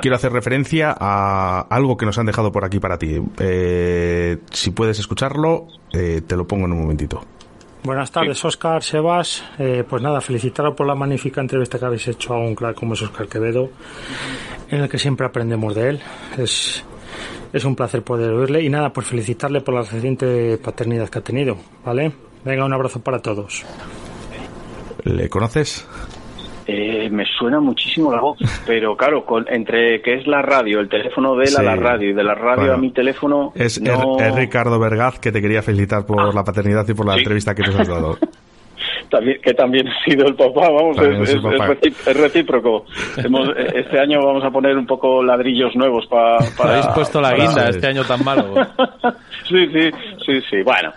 quiero hacer referencia a algo que nos han dejado por aquí para ti. Eh, si puedes escucharlo, eh, te lo pongo en un momentito. Buenas tardes, Oscar, Sebas. Eh, pues nada, felicitaros por la magnífica entrevista que habéis hecho a un crack como es Oscar Quevedo, en el que siempre aprendemos de él. Es, es un placer poder oírle y nada, pues felicitarle por la reciente paternidad que ha tenido, ¿vale? Venga, un abrazo para todos. ¿Le conoces? Eh, me suena muchísimo la voz, pero claro, con, entre que es la radio, el teléfono de él a la radio y de la radio a mi teléfono. Es, Ricardo Vergaz que te quería felicitar por ah. la paternidad y por la entrevista que nos has dado. que también ha sido el papá, vamos, es, recíproco. este año vamos a poner un poco ladrillos nuevos para... Habéis puesto la guinda este año tan malo. sí, sí, sí, sí, bueno.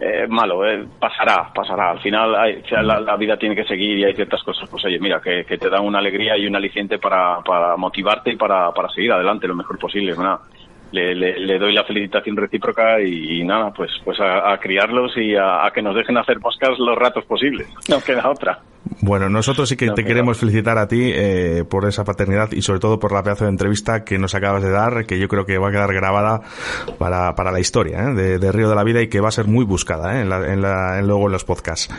Eh, malo, eh, pasará, pasará. Al final hay, la, vida tiene que seguir y hay ciertas cosas, pues oye, mira, que, te dan una alegría y un aliciente para, para motivarte y para, seguir adelante lo mejor posible. Le, le, doy la felicitación recíproca y, nada, pues pues a, criarlos y a, que nos dejen hacer podcast los ratos posibles. No queda otra. Bueno, nosotros sí que te queremos felicitar a ti eh, por esa paternidad y sobre todo por la pedazo de entrevista que nos acabas de dar, que yo creo que va a quedar grabada para, para la historia ¿eh? de, Río de la Vida y que va a ser muy buscada ¿eh? en, la, en, la, en luego en los podcasts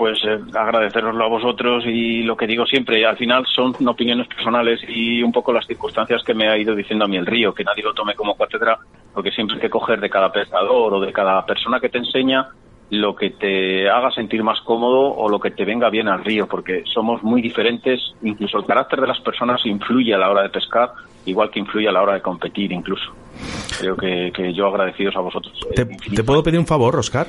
pues eh, agradeceroslo a vosotros y lo que digo siempre, al final son opiniones personales y un poco las circunstancias que me ha ido diciendo a mí el río, que nadie lo tome como cátedra, porque siempre hay que coger de cada pescador o de cada persona que te enseña lo que te haga sentir más cómodo o lo que te venga bien al río, porque somos muy diferentes, incluso el carácter de las personas influye a la hora de pescar, igual que influye a la hora de competir incluso. Creo que, yo agradecidos a vosotros. ¿Te, ¿te puedo pedir un favor, Oscar?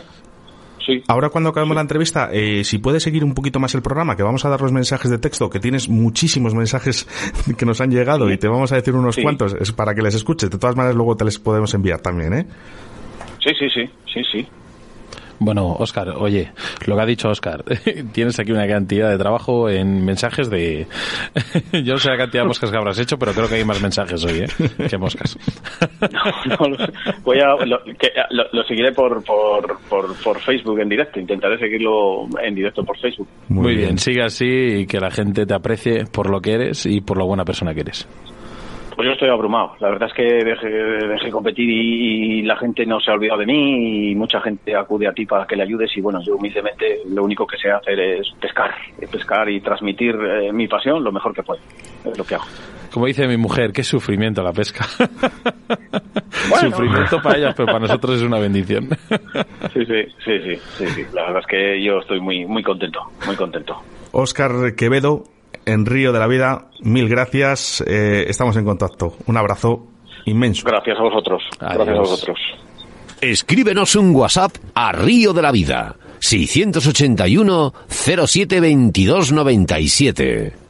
Sí. Ahora cuando acabemos la entrevista, eh, si puedes seguir un poquito más el programa, que vamos a dar los mensajes de texto, que tienes muchísimos mensajes que nos han llegado y te vamos a decir unos cuantos es para que les escuches. De todas maneras, luego te les podemos enviar también, ¿eh? Sí, sí, sí, sí, sí. Bueno, Oscar, oye, lo que ha dicho Oscar, tienes aquí una cantidad de trabajo en mensajes de... Yo no sé la cantidad de moscas que habrás hecho, pero creo que hay más mensajes hoy, ¿eh? Que moscas. No, no, voy a, lo, que, lo, lo seguiré por, por, por, por, Facebook en directo. Intentaré seguirlo en directo por Facebook. Muy, Muy bien. bien, sigue así y que la gente te aprecie por lo que eres y por lo buena persona que eres. Pues yo estoy abrumado. La verdad es que dejé, dejé competir y, y, la gente no se ha olvidado de mí y mucha gente acude a ti para que le ayudes y bueno, yo humildemente lo único que sé hacer es pescar, pescar y transmitir eh, mi pasión lo mejor que puedo. Es lo que hago. Como dice mi mujer, qué sufrimiento la pesca. Bueno. Sufrimiento para ellas, pero para nosotros es una bendición. sí, sí, sí, sí, sí, sí. La verdad es que yo estoy muy, muy contento, muy contento. Oscar Quevedo, en Río de la Vida. Mil gracias. Eh, estamos en contacto. Un abrazo inmenso. Gracias a vosotros. Adiós. Gracias a vosotros. Escríbenos un WhatsApp a Río de la Vida. 681 07 22 97.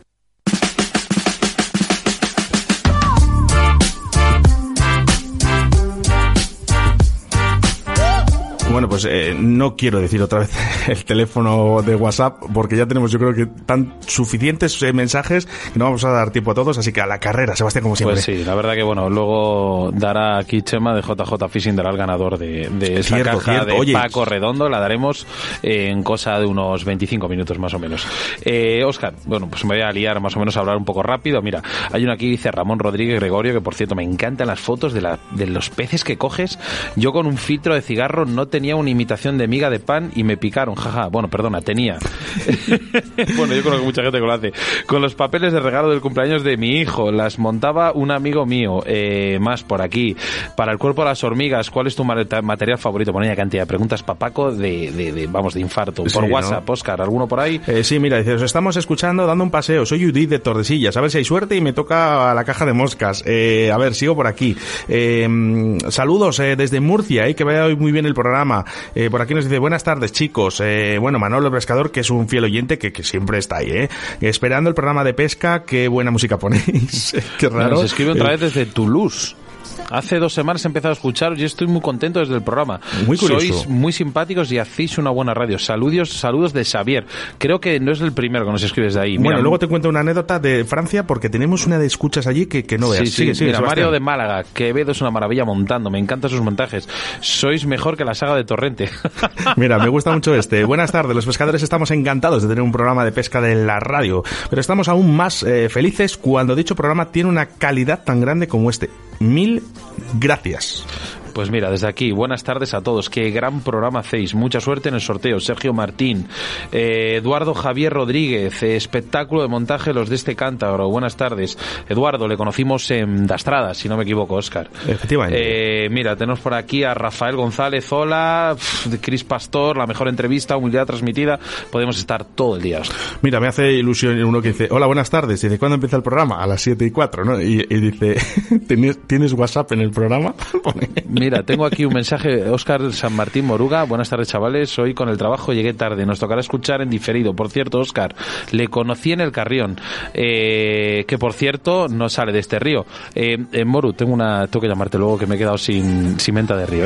Bueno, pues eh, no quiero decir otra vez el teléfono de WhatsApp porque ya tenemos yo creo que tan suficientes eh, mensajes que no vamos a dar tiempo a todos, así que a la carrera, Sebastián, como siempre. Pues sí, la verdad que bueno, luego dará aquí Chema de JJ Fishing, dará el ganador de, de esa cierto, caja cierto. de Oye, Paco Redondo, la daremos en cosa de unos 25 minutos más o menos. Eh, Oscar, bueno, pues me voy a liar más o menos a hablar un poco rápido. Mira, hay uno aquí, dice Ramón Rodríguez Gregorio, que por cierto me encantan las fotos de, la, de los peces que coges. Yo con un filtro de cigarro no te tenía una imitación de miga de pan y me picaron, jaja. Bueno, perdona, tenía. bueno, yo conozco mucha gente que lo hace. Con los papeles de regalo del cumpleaños de mi hijo, las montaba un amigo mío. Eh, más por aquí. Para el cuerpo de las hormigas, ¿cuál es tu material favorito? Ponía cantidad de preguntas, papaco, de, de, de vamos, de infarto. Por sí, WhatsApp, ¿no? Oscar, ¿alguno por ahí? Eh, sí, mira, dice, os estamos escuchando dando un paseo. Soy Judith de Tordesillas. A ver si hay suerte y me toca a la caja de moscas. Eh, a ver, sigo por aquí. Eh, saludos desde Murcia, que vaya hoy muy bien el programa. Eh, por aquí nos dice, buenas tardes chicos. Eh, bueno, Manolo el Pescador, que es un fiel oyente que, que siempre está ahí, ¿eh? Esperando el programa de pesca, qué buena música ponéis. qué raro. Nos escribe otra vez desde Toulouse. Hace dos semanas he empezado a escucharos y estoy muy contento desde el programa. Muy curioso. Sois muy simpáticos y hacéis una buena radio. Saludos, saludos de Xavier. Creo que no es el primero que nos escribes de ahí. Bueno, Mira, luego te cuento una anécdota de Francia porque tenemos una de escuchas allí que, que no veas. Sí, sí. Sigue, sigue, Mira, Sebastián. Mario de Málaga, Quevedo es una maravilla montando. Me encantan sus montajes. Sois mejor que la saga de Torrente. Mira, me gusta mucho este. Buenas tardes, los pescadores estamos encantados de tener un programa de pesca de la radio, pero estamos aún más eh, felices cuando dicho programa tiene una calidad tan grande como este. Mil gracias. Pues mira, desde aquí, buenas tardes a todos. Qué gran programa hacéis. Mucha suerte en el sorteo. Sergio Martín, eh, Eduardo Javier Rodríguez, eh, espectáculo de montaje Los de este Cántabro. Buenas tardes. Eduardo, le conocimos en Dastrada, si no me equivoco, Oscar. Efectivamente. Eh, mira, tenemos por aquí a Rafael González, hola, Cris Pastor, la mejor entrevista, humildad transmitida. Podemos estar todo el día. Oscar. Mira, me hace ilusión uno que dice, hola, buenas tardes. Y dice, ¿cuándo empieza el programa? A las 7 y 4, ¿no? Y, y dice, ¿tienes, ¿tienes WhatsApp en el programa? Mira, tengo aquí un mensaje, Óscar San Martín Moruga. Buenas tardes, chavales. Hoy con el trabajo llegué tarde. Nos tocará escuchar en diferido. Por cierto, Óscar, le conocí en el Carrión, eh, que por cierto no sale de este río. Eh, eh, Moru, tengo una, tengo que llamarte luego que me he quedado sin, sin menta de río.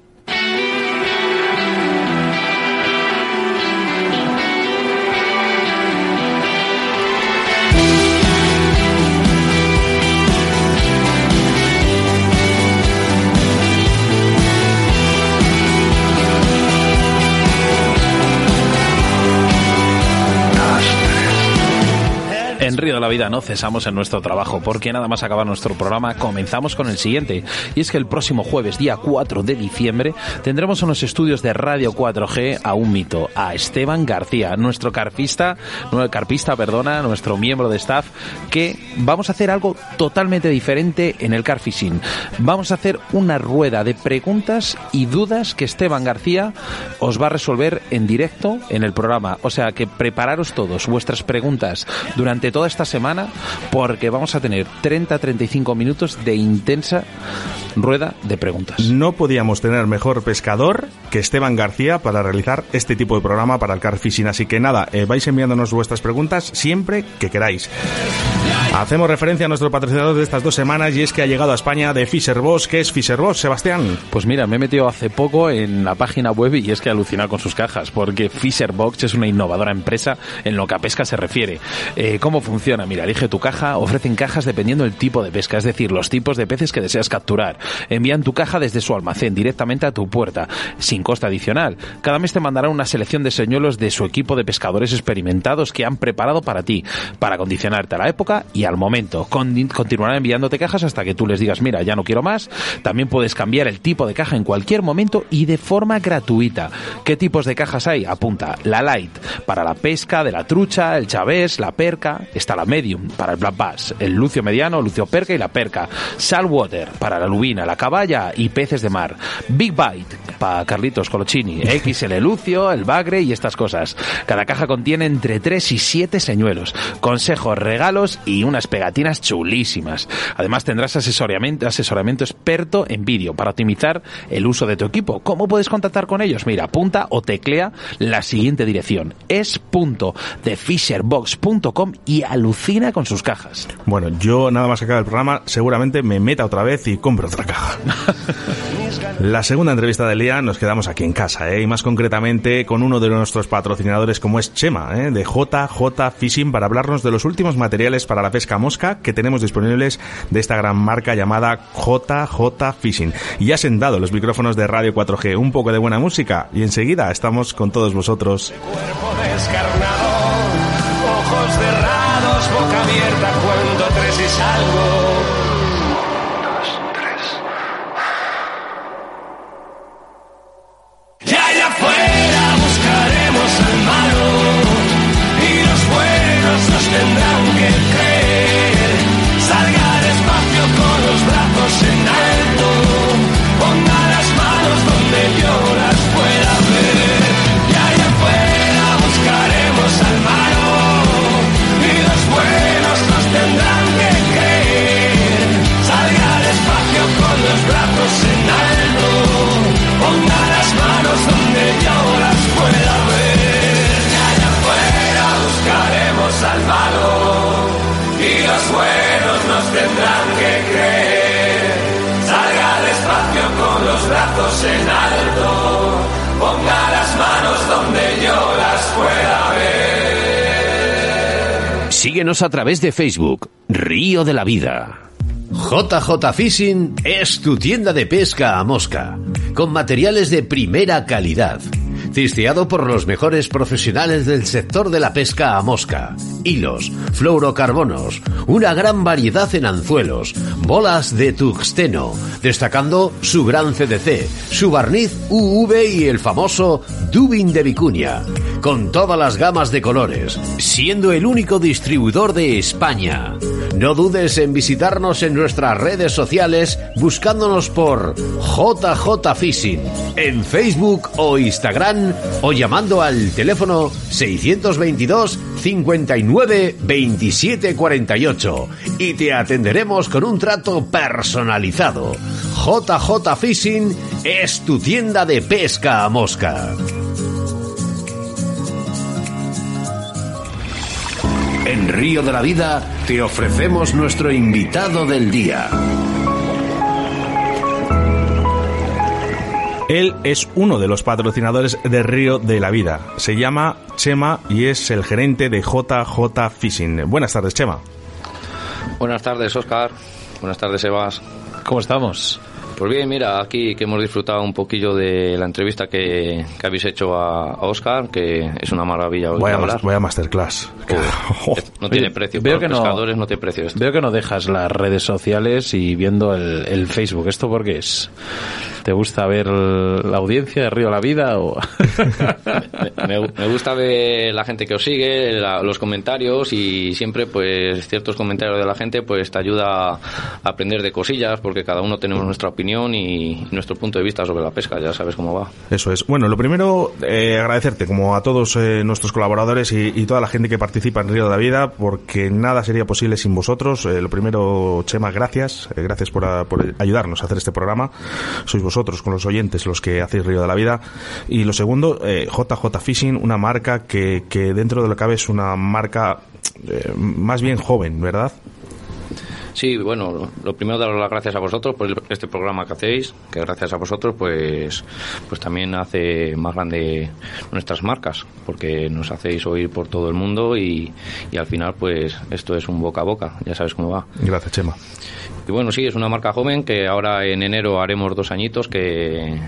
Río de la Vida no cesamos en nuestro trabajo, porque nada más acabar nuestro programa, comenzamos con el siguiente. Y es que el próximo jueves, día 4 de diciembre, tendremos en los estudios de Radio 4G a un mito, a Esteban García, nuestro carpista, carpista, perdona, nuestro miembro de staff, que vamos a hacer algo totalmente diferente en el Carfishing. Vamos a hacer una rueda de preguntas y dudas que Esteban García os va a resolver en directo en el programa. O sea que prepararos todos vuestras preguntas durante toda esta semana porque vamos a tener 30-35 minutos de intensa rueda de preguntas. No podíamos tener mejor pescador que Esteban García para realizar este tipo de programa para el Car Fishing. Así que nada, eh, vais enviándonos vuestras preguntas siempre que queráis. Hacemos referencia a nuestro patrocinador de estas dos semanas y es que ha llegado a España de Fisher Boss. ¿Qué es Fisher Boss, Sebastián? Pues mira, me he metido hace poco en la página web y es que alucina con sus cajas, porque Fisher Box es una innovadora empresa en lo que a pesca se refiere. Eh, ¿Cómo funciona? Mira, elige tu caja, ofrecen cajas dependiendo del tipo de pesca, es decir, los tipos de peces que deseas capturar. Envían tu caja desde su almacén directamente a tu puerta, sin coste adicional. Cada mes te mandarán una selección de señuelos de su equipo de pescadores experimentados que han preparado para ti, para condicionarte a la época y al momento. continuarán enviándote cajas hasta que tú les digas, mira, ya no quiero más. También puedes cambiar el tipo de caja en cualquier momento y de forma gratuita. ¿Qué tipos de cajas hay? Apunta la light para la pesca de la trucha, el chavés, la perca. Está la medium para el black bass, el lucio mediano, lucio perca y la perca. Saltwater para la lubina, la caballa y peces de mar. Big bite para Carlitos Colochini, XL lucio, el bagre y estas cosas. Cada caja contiene entre 3 y 7 señuelos, consejos, regalos y unas pegatinas chulísimas. Además tendrás asesoramiento, asesoramiento experto en vídeo para optimizar el uso de tu equipo. ¿Cómo puedes contactar con ellos? Mira, apunta o teclea la siguiente dirección. es.thefisherbox.com y alucina con sus cajas. Bueno, yo nada más acabe el programa, seguramente me meta otra vez y compro otra caja. la segunda entrevista del día nos quedamos aquí en casa, ¿eh? y más concretamente con uno de nuestros patrocinadores como es Chema, ¿eh? de JJ Fishing, para hablarnos de los últimos materiales para la pesca que tenemos disponibles de esta gran marca llamada JJ Fishing. Y ya sentado los micrófonos de Radio 4G, un poco de buena música y enseguida estamos con todos vosotros. Síguenos a través de Facebook, Río de la Vida. JJ Fishing es tu tienda de pesca a mosca, con materiales de primera calidad. Cisteado por los mejores profesionales del sector de la pesca a mosca. Hilos, fluorocarbonos, una gran variedad en anzuelos, bolas de tuxteno, destacando su gran CDC, su barniz UV y el famoso Dubin de Vicuña, con todas las gamas de colores, siendo el único distribuidor de España. No dudes en visitarnos en nuestras redes sociales buscándonos por JJ Fishing en Facebook o Instagram o llamando al teléfono 622 59 27 48 y te atenderemos con un trato personalizado. JJ Fishing es tu tienda de pesca a mosca. En Río de la Vida te ofrecemos nuestro invitado del día. Él es uno de los patrocinadores de Río de la Vida. Se llama Chema y es el gerente de JJ Fishing. Buenas tardes, Chema. Buenas tardes, Oscar. Buenas tardes, Sebas. ¿Cómo estamos? Pues bien, mira, aquí que hemos disfrutado un poquillo de la entrevista que, que habéis hecho a, a Oscar, que es una maravilla oír Vaya, hablar. mas- vaya masterclass. Que- No tiene precio, Veo para que los no- pescadores no, tiene precio esto. Veo que no dejas las redes sociales y viendo el, el Facebook. ¿Esto por qué es? ¿Te gusta ver la audiencia de Río de la Vida o...? me, me gusta ver la gente que os sigue, la- los comentarios y siempre pues ciertos comentarios de la gente pues te ayuda a aprender de cosillas porque cada uno tenemos nuestra opinión y nuestro punto de vista sobre la pesca, ya sabes cómo va. Eso es. Bueno, lo primero, eh, agradecerte como a todos eh, nuestros colaboradores y, y toda la gente que participa en Río de la Vida, porque nada sería posible sin vosotros. Eh, lo primero, Chema, gracias. Eh, gracias por, a- por ayudarnos a hacer este programa. Sois vosotros, con los oyentes, los que hacéis Río de la Vida. Y lo segundo, eh, JJ Fishing, una marca que, que dentro de lo que cabe es una marca eh, más bien joven, ¿verdad? Sí, bueno, lo- primero daros las gracias a vosotros por el- este programa que hacéis, que gracias a vosotros pues pues también hace más grande nuestras marcas, porque nos hacéis oír por todo el mundo y, y al final pues esto es un boca a boca, ya sabes cómo va. Gracias, Chema. Y bueno, sí, es una marca joven que ahora en enero haremos dos añitos que...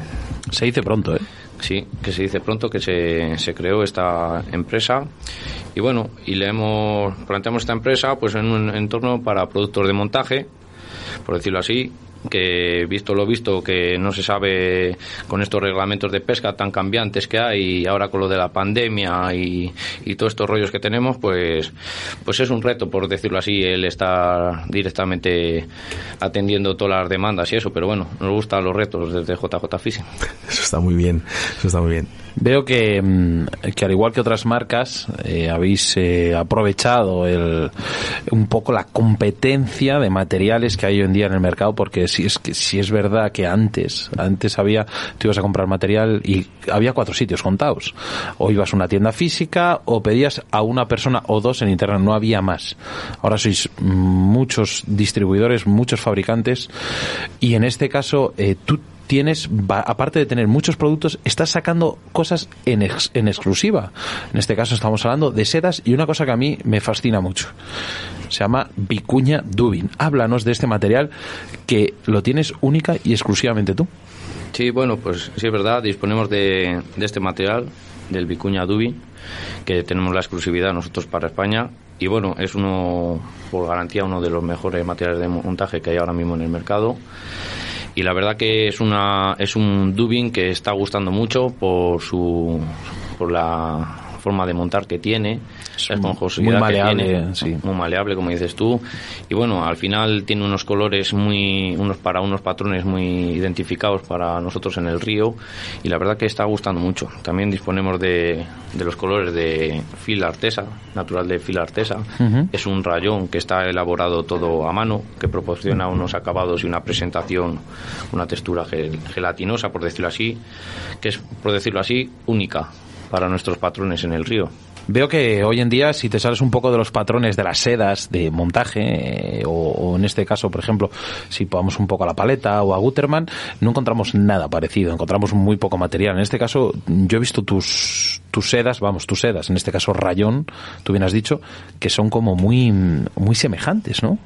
Se dice pronto, ¿eh? Sí, que se dice pronto que se, se creó esta empresa. Y bueno, y le hemos planteamos esta empresa pues en un entorno para productos de montaje, por decirlo así, que visto lo visto que no se sabe con estos reglamentos de pesca tan cambiantes que hay y ahora con lo de la pandemia y, y todos estos rollos que tenemos pues pues es un reto por decirlo así el estar directamente atendiendo todas las demandas y eso pero bueno nos gustan los retos desde JJ Fishing Eso está muy bien. Eso está muy bien. Veo que, mm, que al igual que otras marcas eh, habéis eh, aprovechado el, un poco la competencia de materiales que hay hoy en día en el mercado porque si es que si es verdad que antes antes había tú ibas a comprar material y había cuatro sitios contados. O ibas a una tienda física o pedías a una persona o dos en internet no había más. Ahora sois muchos distribuidores muchos fabricantes y en este caso eh, tú tienes, aparte de tener muchos productos, estás sacando cosas en, ex- en exclusiva. En este caso estamos hablando de sedas y una cosa que a mí me fascina mucho. Se llama Vicuña Dubin. Háblanos de este material que lo tienes única y exclusivamente tú. Sí, bueno, pues sí es verdad, disponemos de, de este material, del Vicuña Dubi, que tenemos la exclusividad nosotros para España. Y bueno, es uno, por garantía, uno de los mejores materiales de montaje que hay ahora mismo en el mercado. Y la verdad que es una es un dubin que está gustando mucho por su por la forma de montar que tiene, la esponjosidad muy que maleable, tiene, sí. muy maleable como dices tú. Y bueno al final tiene unos colores muy unos para unos patrones muy identificados para nosotros en el río. Y la verdad que está gustando mucho. También disponemos de, de los colores de fil artesa natural de fil artesa. Es un rayón que está elaborado todo a mano que proporciona unos acabados y una presentación una textura gel- gelatinosa por decirlo así que es por decirlo así única para nuestros patrones en el río Veo que hoy en día, si te sales un poco de los patrones de las sedas de montaje, eh, o, en este caso, por ejemplo, si vamos un poco a la paleta o a Gutermann, no encontramos nada parecido, encontramos muy poco material. En este caso, yo he visto tus, tus sedas, vamos, tus sedas, en este caso rayón, tú bien has dicho, que son como muy, muy semejantes, ¿no?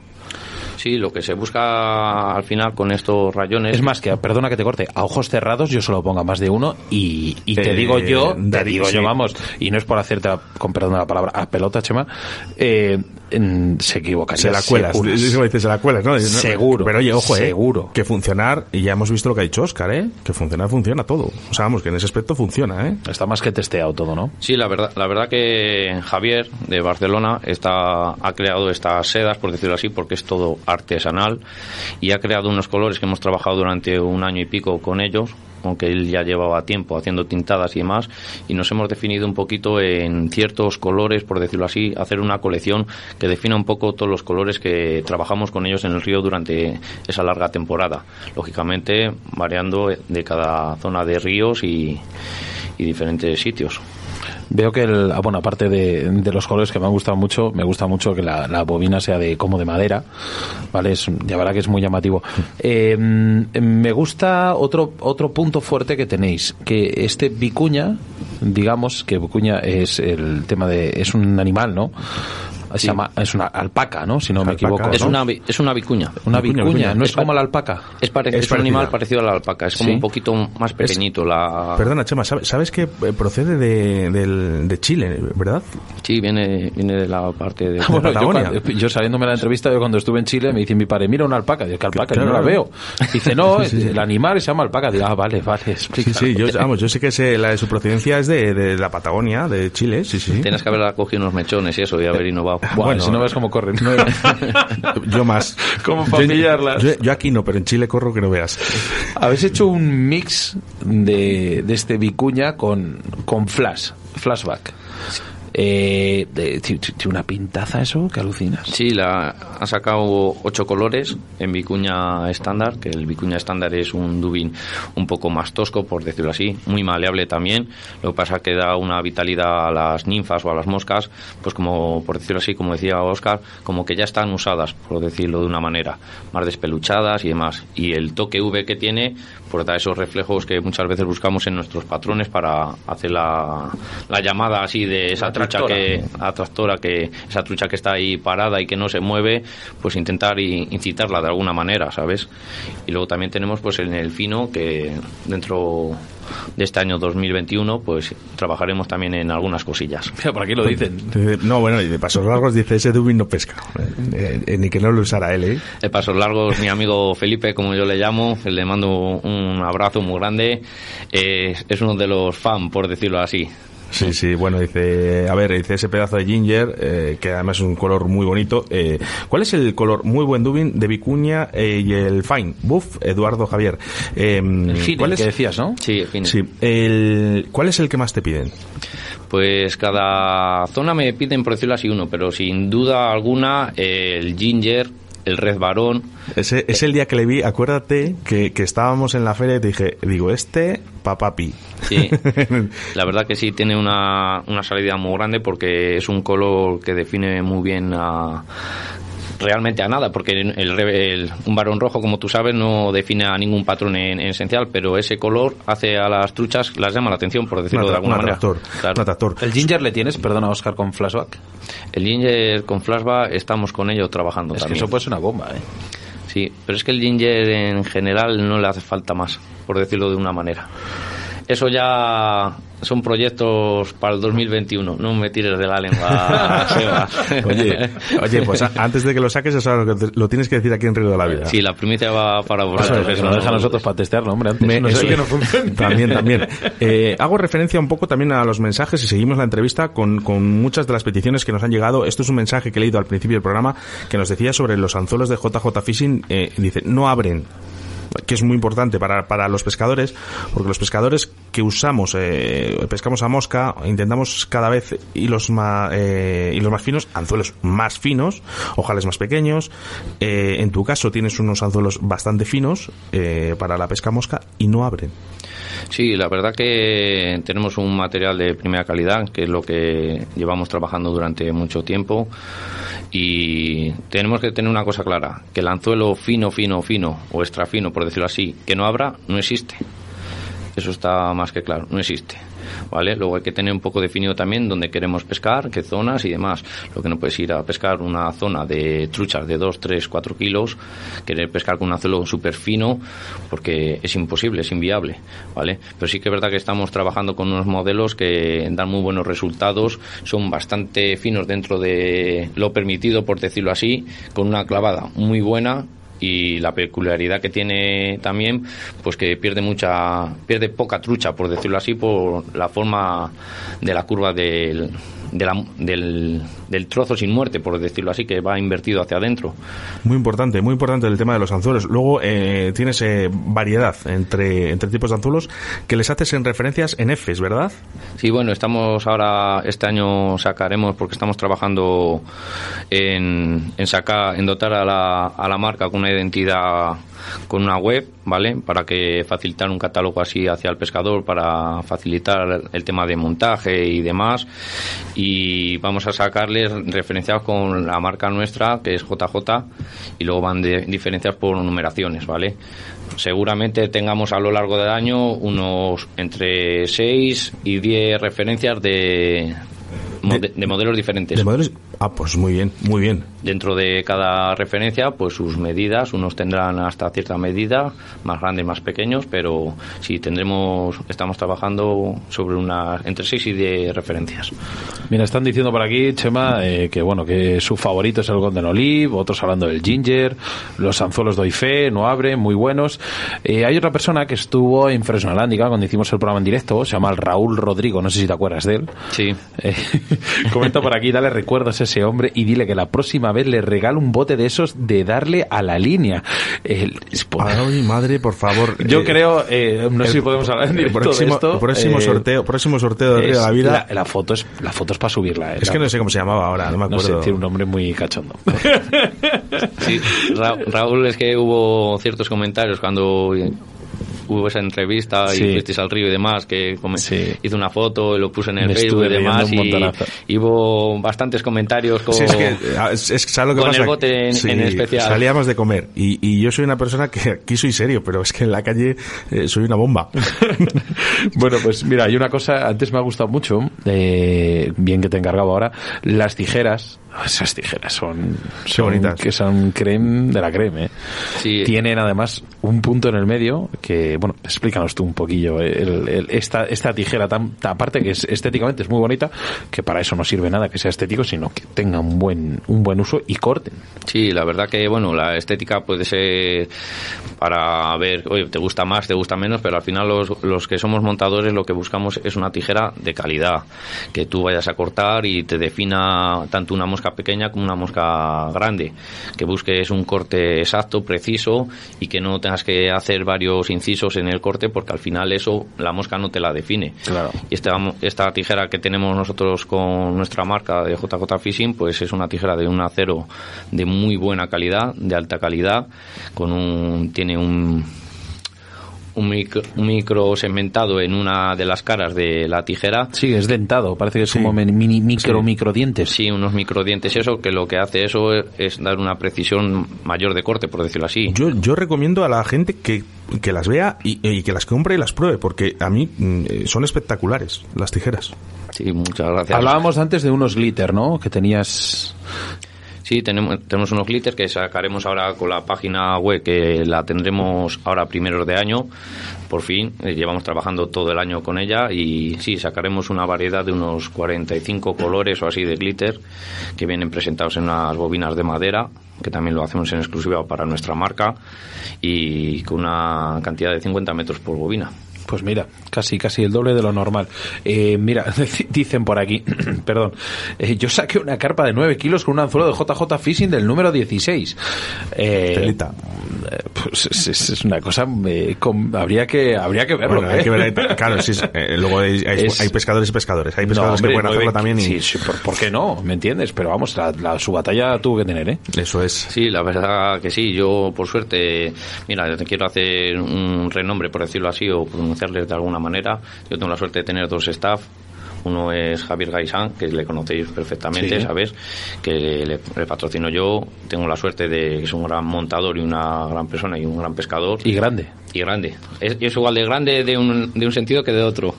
Sí, lo que se busca al final con estos rayones. Es más que, perdona que te corte, a ojos cerrados yo solo ponga más de uno y, y te Eh, digo yo, te David, digo sí. yo, vamos, y no es por hacerte, la- con perdón la palabra, a pelota, Chema, eh, se equivocaría. Se la cuelas, seguro. es como dices, se la cuelas, ¿no? Seguro, Pero oye, ojo, eh, seguro. que funcionar, y ya hemos visto lo que ha dicho Oscar, ¿eh? Que funcionar funciona todo. O sea, vamos, que en ese aspecto funciona, ¿eh? Está más que testeado todo, ¿no? Sí, la verdad, la verdad que Javier de Barcelona está, ha creado estas sedas, por decirlo así, porque es todo artesanal y ha creado unos colores que hemos trabajado durante un año y pico con ellos, aunque él ya llevaba tiempo haciendo tintadas y demás, y nos hemos definido un poquito en ciertos colores, por decirlo así, hacer una colección que defina un poco todos los colores que trabajamos con ellos en el río durante esa larga temporada. Lógicamente, variando de cada zona de ríos y, y diferentes sitios. Veo que, el, ah, bueno, aparte de, de los colores que me han gustado mucho, me gusta mucho que la, bobina sea de como de madera, ¿vale? Es, ya verá que es muy llamativo. Eh, me gusta otro, otro punto fuerte que tenéis, que este vicuña, digamos que vicuña es el tema de, es un animal, ¿no? Se llama, es una alpaca, ¿no? Si no me Alpaca, equivoco. Es, ¿no? una, es una vicuña. Una Vicuña, vicuña, vicuña. no es Es como la alpaca. Es, pare- Es es un animal parecido a la alpaca, es como ¿Sí? un poquito más pequeñito. La... Perdona, Chema, ¿sabes, sabes que eh, procede de, del- de Chile, verdad? Sí, viene, viene de la parte de... Bueno, yo, Patagonia. cuando- yo saliéndome de la entrevista, yo cuando estuve en Chile, me dice mi padre, mira una alpaca. Digo, ¿qué alpaca? Claro, yo no la veo. Dice, no, Sí, sí. el animal se llama alpaca. Digo, ah, vale, vale, Sí, explica. sí, yo, vamos, yo sé que sé, la de su procedencia es de, de la Patagonia, de Chile, sí, sí. Tienes que haber cogido unos mechones y eso, y haber innovado. Buah, Bueno, si no ves cómo corren. Yo más. Como para Yo- pillarlas. Yo, yo aquí no, pero en Chile corro que no veas. Habéis hecho un mix de, de este vicuña con, con flash, flashback. Eh, tiene una pintaza eso que alucinas. Sí, la, ha sacado ocho colores en vicuña estándar, que el vicuña estándar es un dubin un poco más tosco, por decirlo así, muy maleable también. Lo que pasa que da una vitalidad a las ninfas o a las moscas, pues como, por decirlo así, como decía Oscar, como que ya están usadas, por decirlo de una manera, más despeluchadas y demás. Y el toque V que tiene, pues da esos reflejos que muchas veces buscamos en nuestros patrones para hacer la, la llamada así de esa trucha que atractora que esa trucha que está ahí parada y que no se mueve pues intentar incitarla de alguna manera sabes y luego también tenemos pues en el fino que dentro de este año 2021 pues trabajaremos también en algunas cosillas Mira, por aquí lo dicen. Eh, No, bueno, y de pasos largos dice ese Dubin no pesca. Eh, eh, ni que no lo usara él, ¿eh? de pasos largos mi amigo Felipe como yo le llamo le mando un abrazo muy grande Eh, es uno de los fan por decirlo así Sí, sí, bueno, dice, a ver, dice ese pedazo de ginger, eh, que además es un color muy bonito. Eh, ¿Cuál es el color muy buen Dubin de Vicuña eh, y el Fine? Buff, Eduardo Javier. Eh, El fine, ¿cuál es, que decías, ¿no? sí, en fin. sí, el, ¿Cuál es el que más te piden? Pues cada zona me piden, por decirlo así, uno, pero sin duda alguna el ginger, el red varón, Ese, es el día que le vi, acuérdate que, que estábamos en la feria y te dije, digo, este, papapi. sí. La verdad que sí tiene una, una salida muy grande porque es un color que define muy bien a realmente a nada, porque el, re- el- un varón rojo, como tú sabes, no define a ningún patrón en, en esencial, pero ese color hace a las truchas, las llama la atención, por decirlo de alguna un manera. atractor. Claro. un atractor. El ginger le tienes, perdona Oscar, con flashback. El ginger con flashback estamos con ello trabajando Es que también. eso puede ser una bomba, ¿eh? Sí, pero es que el ginger en general no le hace falta más, por decirlo de una manera. Eso ya son proyectos para el 2021, no me tires de la lengua, Seba. Oye, oye, pues antes de que lo saques, eso lo, tienes que decir aquí en Río de la Vida. Sí, la primicia va para vosotros. que eso nos no- deja a nosotros para testearlo, hombre, antes. Me- no eso- sé que no funcione. También, también. Eh, hago referencia un poco también a los mensajes y seguimos la entrevista con, con muchas de las peticiones que nos han llegado. Esto es un mensaje que he leído al principio del programa que nos decía sobre los anzuelos de JJ Fishing. Eh, dice, no abren que es muy importante para, para los pescadores, porque los pescadores que usamos, eh, pescamos a mosca, intentamos cada vez hilos más, eh, hilos más finos, anzuelos más finos, ojales más pequeños. Eh, en tu caso tienes unos anzuelos bastante finos para la pesca mosca y no abren. Sí, la verdad que tenemos un material de primera calidad, que es lo que llevamos trabajando durante mucho tiempo. Y tenemos que tener una cosa clara, que el anzuelo fino, fino, fino, o extra fino, por decirlo así, que no abra, no existe. Eso está más que claro, no existe. ¿Vale? Luego hay que tener un poco definido también dónde queremos pescar, qué zonas y demás. Lo que no puedes ir a pescar una zona de truchas de 2, 3, 4 kilos, querer pescar con un anzuelo súper fino, porque es imposible, es inviable. ¿Vale? Pero sí que es verdad que estamos trabajando con unos modelos que dan muy buenos resultados, son bastante finos dentro de lo permitido, por decirlo así, con una clavada muy buena y la peculiaridad que tiene también pues que pierde mucha pierde poca trucha por decirlo así por la forma de la curva del de la- del, del trozo sin muerte por decirlo así que va invertido hacia adentro Muy importante, muy importante el tema de los anzuelos. Luego eh, tienes eh, variedad entre, entre tipos de anzuelos que les haces en referencias en Fs, ¿verdad? Sí, bueno, estamos ahora, este año sacaremos, porque estamos trabajando en, en sacar, en dotar a la, a la marca con una identidad, con una web, ¿vale? Para que facilitar un catálogo así hacia el pescador, para facilitar el tema de montaje y demás. Y vamos a sacarles referenciados con la marca nuestra, que es JJ, y luego van de, diferenciados por numeraciones, ¿vale? Seguramente tengamos a lo largo del año unos entre 6 y 10 referencias de, mode- de modelos diferentes. De modelos. Ah, pues muy bien, muy bien. Dentro de cada referencia, pues sus medidas, unos tendrán hasta cierta medida, más grandes, más pequeños, pero sí tendremos, estamos trabajando sobre una entre 6 y 10 referencias. Mira, están diciendo por aquí, Chema, eh, que bueno, que su favorito es el Golden Olive, otros hablando del Ginger, los anzuelos doy fe, no abre, muy buenos. Eh, hay otra persona que estuvo en Fresnolándica cuando hicimos el programa en directo, se llama Raúl Rodrigo, no sé si te acuerdas de él. Sí. Eh, comenta por aquí, dale recuerdos a ese hombre y dile que la próxima vez le regalo un bote de esos de darle a la línea. El- por- Ay, madre, por favor. Yo eh, creo, eh, no sé si el- podemos hablar el próximo, de esto. próximo eh, sorteo, próximo sorteo de Río de la Vida. La, la foto es la foto es para subirla. eh. es que no sé cómo se llamaba ahora, no me No sé, acuerdo. tiene un nombre muy cachondo. Sí, Ra- Raúl, es que hubo ciertos comentarios cuando hubo esa entrevista Sí. y fuisteis al río y demás, que Sí. hizo una foto y lo puse en el Me Facebook y demás, y, y hubo bastantes comentarios con... Sí, es que, ah, es, es que ¿sabes lo que con pasa? el bote en- Sí, en especial. Salíamos de comer y, y yo soy una persona que aquí soy serio, pero es que en la calle eh, soy una bomba. bueno, pues mira, hay una cosa, antes me ha gustado mucho, eh, bien que te encargaba ahora, las tijeras. Esas tijeras son, son bonitas. que son creme de la creme. ¿eh? Sí. Tienen además un punto en el medio que, bueno, explícanos tú un poquillo el- el- esta, esta tijera tan, tan- aparte que es estéticamente es muy bonita, que para eso no sirve nada que sea estético, sino que tenga un buen, un buen uso y corten. Sí, la verdad que, bueno, la estética puede ser para ver, oye, te gusta más, te gusta menos, pero al final los, los que somos montadores lo que buscamos es una tijera de calidad, que tú vayas a cortar y te defina tanto una mosca pequeña como una mosca grande, que busques un corte exacto, preciso y que no tengas que hacer varios incisos en el corte porque al final eso la mosca no te la define. Claro. Y esta, esta tijera que tenemos nosotros con nuestra marca de JJ Fishing, pues es una tijera de un acero de muy buena calidad, de alta calidad, con un tiene un un micro, un micro segmentado en una de las caras de la tijera. Sí, es dentado, parece que es como mini, micro, Sí. micro dientes. Sí, unos microdientes, eso que lo que hace eso es, es dar una precisión mayor de corte, por decirlo así. Yo, yo recomiendo a la gente que, que las vea y, y que las compre y las pruebe, porque a mí mm, eh, son espectaculares las tijeras. Sí, muchas gracias. Hablábamos antes de unos glitter, ¿no? Que tenías... Sí, tenemos, tenemos unos glitters que sacaremos ahora con la página web, que la tendremos ahora primeros de año, por fin. Eh, llevamos trabajando todo el año con ella y sí, sacaremos una variedad de unos 45 colores o así de glitter que vienen presentados en unas bobinas de madera, que también lo hacemos en exclusiva para nuestra marca y con una cantidad de 50 metros por bobina. Pues mira, casi casi el doble de lo normal. Eh, mira, dicen por aquí, perdón, eh, yo saqué una carpa de 9 kilos con un anzuelo de JJ Fishing del número 16. Eh, Telita. eh, Pues es, es- es una cosa, eh, habría que habría que verlo. Bueno, hay que ver, hay- claro, sí, eh, luego hay, hay- Es- hay pescadores y pescadores. Hay No, pescadores hombre, que pueden hacerlo nueve- también y Sí, sí, ¿por, por qué no? ¿Me entiendes? Pero vamos, la, la- su batalla tuvo que tener, ¿eh? eso es. Sí, la verdad que sí. Yo, por suerte, mira, yo te quiero hacer un renombre, por decirlo así, o pronunciarles de alguna manera. Yo tengo la suerte de tener dos staff. Uno es Javier Gaisán, que le conocéis perfectamente, Sí. ¿sabes? Que le, le patrocino yo. Tengo la suerte de que es un gran montador y una gran persona y un gran pescador. Y grande. Y grande. Es, es igual de grande de un, de un sentido que de otro.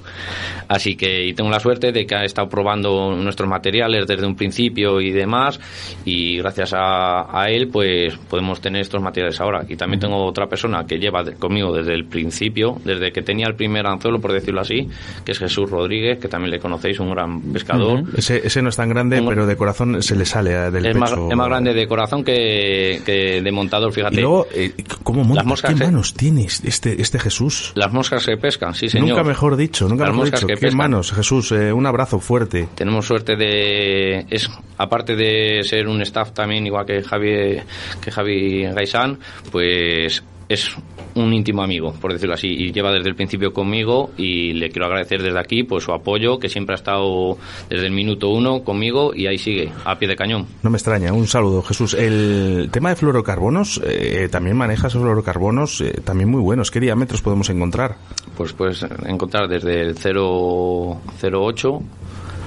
Así que y tengo la suerte de que ha estado probando nuestros materiales desde un principio y demás. Y gracias a, a él, pues podemos tener estos materiales ahora. Y también tengo otra persona que lleva conmigo desde el principio, desde que tenía el primer anzuelo, por decirlo así, que es Jesús Rodríguez, que también le conocéis, un gran pescador. Ese, ese no es tan grande, Un- pero de corazón se le sale eh, del Es pecho. más, es más grande de corazón que, que de montador, Y fíjate. luego, eh, ¿cómo monta? Las moscas ¿Qué que- manos tienes este, este Jesús? Las moscas se pescan, sí señor. Nunca mejor dicho, nunca Las mejor moscas dicho. que ¿Qué pescan. manos, Jesús? Eh, un abrazo fuerte. Tenemos suerte de es aparte de ser un staff también igual que Javi que Javi Gaisán, pues es un íntimo amigo, por decirlo así, y lleva desde el principio conmigo y le quiero agradecer desde aquí pues su apoyo, que siempre ha estado desde el minuto uno conmigo y ahí sigue, a pie de cañón. No me extraña. Un saludo, Jesús. El tema de fluorocarbonos, eh, también manejas fluorocarbonos, eh, también muy buenos. ¿Qué diámetros podemos encontrar? Pues puedes encontrar desde el 008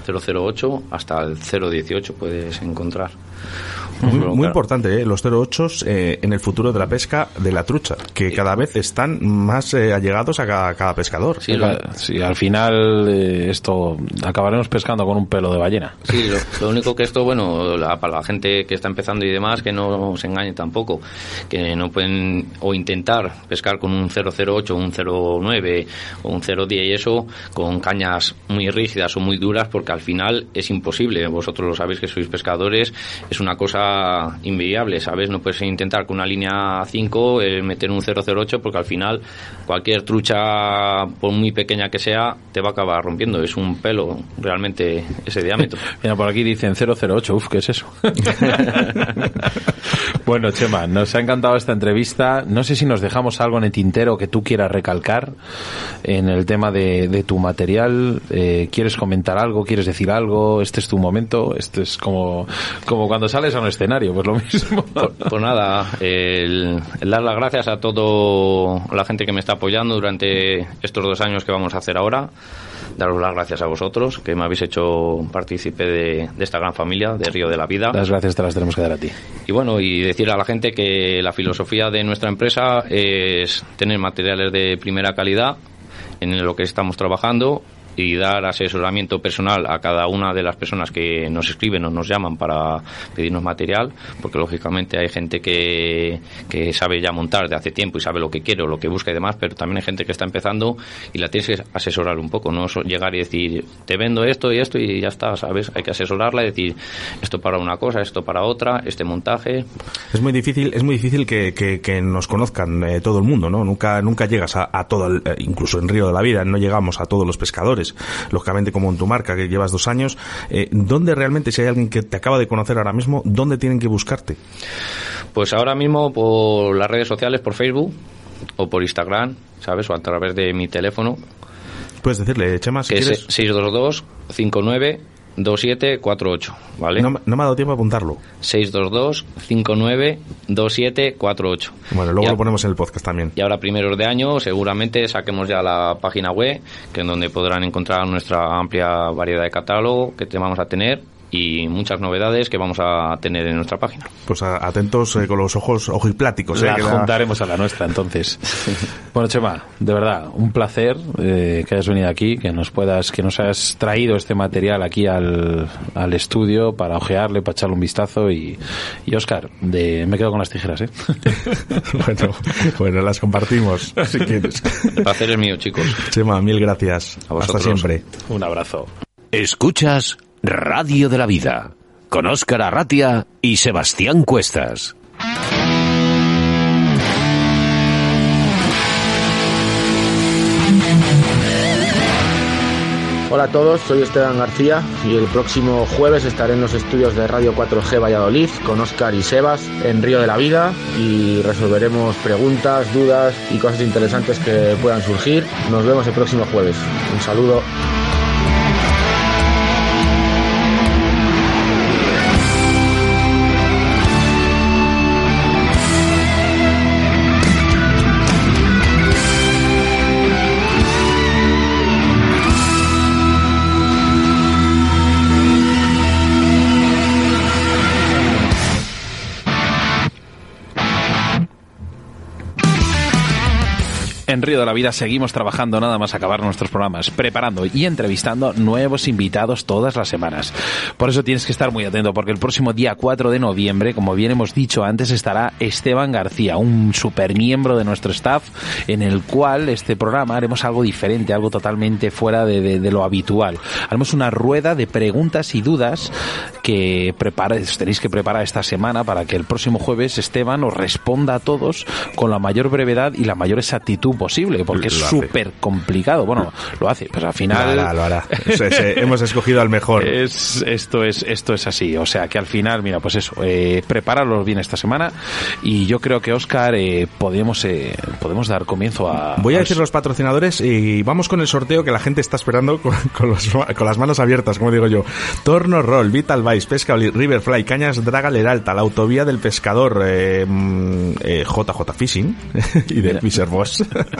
008 hasta el 018 puedes encontrar Muy, muy importante, ¿eh? los 08 eh, en el futuro de la pesca de la trucha, que cada vez están más eh, allegados a cada, cada pescador. Sí, sí, al final eh, esto acabaremos pescando con un pelo de ballena. Sí, lo, lo único que esto, bueno, la- para la gente que está empezando y demás, que no se engañe tampoco, que no pueden o intentar pescar con un 008, un 09 o un 010 y eso, con cañas muy rígidas o muy duras, porque al final es imposible. Vosotros lo sabéis que sois pescadores, es una cosa inviable, ¿sabes? No puedes intentar con una línea 5 eh, meter un 008 porque al final cualquier trucha, por muy pequeña que sea, te va a acabar rompiendo. Es un pelo realmente ese diámetro. Mira, por aquí dicen 008, uf, ¿qué es eso? bueno, Chema, nos ha encantado esta entrevista. No sé si nos dejamos algo en el tintero que tú quieras recalcar en el tema de, de tu material. Eh, ¿Quieres comentar algo? ¿Quieres decir algo? Este es tu momento. Este es como, como cuando sales a un escenario, pues lo mismo. Pues nada, el, el dar las gracias a toda la gente que me está apoyando durante estos dos años que vamos a hacer ahora. Daros las gracias a vosotros, que me habéis hecho partícipe de, de esta gran familia, de Río de la Vida. Las gracias te las tenemos que dar a ti. Y bueno, y decir a la gente que la filosofía de nuestra empresa es tener materiales de primera calidad en lo que estamos trabajando y dar asesoramiento personal a cada una de las personas que nos escriben o nos llaman para pedirnos material, porque lógicamente hay gente que, que sabe ya montar de hace tiempo y sabe lo que quiere o lo que busca y demás, pero también hay gente que está empezando y la tienes que asesorar un poco, no llegar y decir, te vendo esto y esto y ya está, ¿sabes? Hay que asesorarla y decir, esto para una cosa, esto para otra, este montaje, Es muy difícil, es muy difícil que, que- nos conozcan eh, todo el mundo, ¿no? Nunca, nunca llegas a, a todo, eh, incluso en Río de la Vida, no llegamos a todos los pescadores. Lógicamente, como en tu marca, que llevas dos años, eh, ¿dónde realmente, si hay alguien que te acaba de conocer ahora mismo, dónde tienen que buscarte? Pues ahora mismo por las redes sociales, por Facebook o por Instagram, ¿sabes? O a través de mi teléfono, Puedes decirle, Chema, si que quieres. es 622 59 2748, ¿vale? No, no me ha dado tiempo a apuntarlo. 622 59 2748. Bueno, luego Ya. lo ponemos en el podcast también. Y ahora, primeros de año, seguramente saquemos ya la página web, que es donde podrán encontrar nuestra amplia variedad de catálogo que te vamos a tener y muchas novedades que vamos a tener en nuestra página. Pues atentos eh, con los ojos ojipláticos. eh, la la- juntaremos a la nuestra entonces. bueno, Chema, de verdad, un placer eh, que hayas venido aquí, que nos puedas, que nos hayas traído este material aquí al, al estudio para ojearle, para echarle un vistazo y, y Oscar, de, me quedo con las tijeras, ¿eh? bueno, bueno, las compartimos si quieres. El placer es mío, chicos. Chema, mil gracias. A Hasta siempre. un abrazo. Escuchas Radio de la Vida con Óscar Arratia y Sebastián Cuestas. Hola a todos, soy Esteban García y el próximo jueves estaré en los estudios de Radio 4G Valladolid con Óscar y Sebas en Río de la Vida y resolveremos preguntas, dudas y cosas interesantes que puedan surgir. Nos vemos el próximo jueves. Un saludo. En Río de la Vida seguimos trabajando nada más acabar nuestros programas, preparando y entrevistando nuevos invitados todas las semanas. Por eso tienes que estar muy atento porque el próximo día 4 de noviembre, como bien hemos dicho antes, estará Esteban García, un super miembro de nuestro staff, en el cual este programa haremos algo diferente, algo totalmente fuera de, de- de lo habitual. Haremos una rueda de preguntas y dudas que preparáis, tenéis que preparar esta semana para que el próximo jueves Esteban os responda a todos con la mayor brevedad y la mayor exactitud posible, porque es Lo súper complicado. Bueno, lo hace, pero al final... Lo hará, lo hará. Es, hemos escogido al mejor. Es, esto es esto es así, o sea que al final, mira, pues eso, eh, prepáralos bien esta semana y yo creo que Oscar eh, podemos eh, podemos dar comienzo a. Voy a decir los patrocinadores y vamos con el sorteo que la gente está esperando con, con los- con las manos abiertas, como digo yo. Torno Roll, Vital Vice, Pesca, Riverfly, Cañas, Draga, Leralta, la autovía del pescador, eh, mm, eh, JJ Fishing y de Fisher Boss.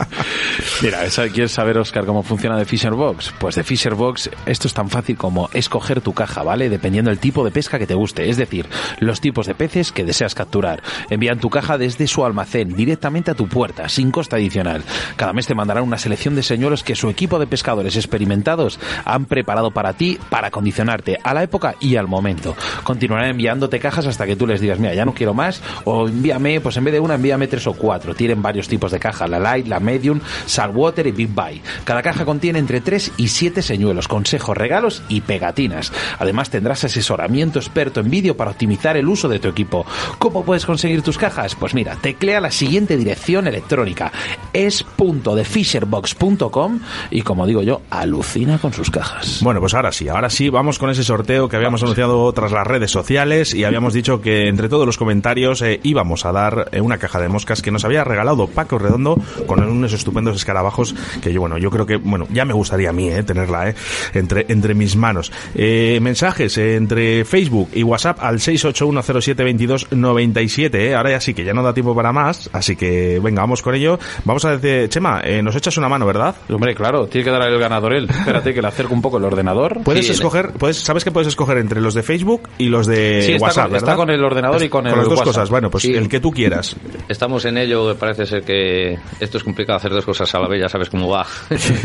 Mira, ¿esa- ¿quieres saber, Oscar, cómo funciona de Fisher Box? Pues de Fisher Box esto es tan fácil como escoger tu caja, ¿vale? Dependiendo del tipo de pesca que te guste, es decir, los tipos de peces que deseas capturar. Envían tu caja desde su almacén directamente a tu puerta, sin coste adicional. Cada mes te mandarán una selección de señuelos que su equipo de pescadores experimentados han preparado para ti para condicionarte a la época y al momento. Continuarán enviándote cajas hasta que tú les digas, mira, ya no quiero más, o envíame, pues en vez de una, envíame tres o cuatro. Tienen varios tipos de caja, la light, la medium, saltwater y big buy. Cada caja contiene entre 3 y 7 señuelos, consejos, regalos y pegatinas. Además tendrás asesoramiento experto en vídeo para optimizar el uso de tu equipo. ¿Cómo puedes conseguir tus cajas? Pues mira, teclea la siguiente dirección electrónica. es.thefisherbox.com y como digo yo, alucina con sus cajas. Bueno, pues ahora sí, ahora sí, vamos con ese sorteo que habíamos anunciado tras las redes sociales y habíamos dicho que entre todos los comentarios eh, íbamos a dar eh, una caja de moscas que nos había regalado Paco Redondo con unos estupendos escarabajos que yo, bueno, yo creo que, bueno, ya me gustaría a mí eh, tenerla eh, entre, entre mis manos. Eh, mensajes eh, entre Facebook y WhatsApp al 681072297, eh. ahora ya sí que ya no da tiempo para más, así que venga, vamos con ello. Vamos a decir, Chema, eh, nos echas una mano, ¿verdad? Hombre, claro, tiene que dar el ganador él. Espérate que le acerco un poco el ordenador. Puedes Sí, escoger, puedes, sabes que puedes escoger entre los de Facebook y los de Sí, está WhatsApp, con- está con el ordenador y con el las dos WhatsApp. cosas. Bueno, pues Sí. el que tú quieras. Estamos en ello, parece ser que esto es complicado hacer dos cosas a la vez, ya sabes cómo va.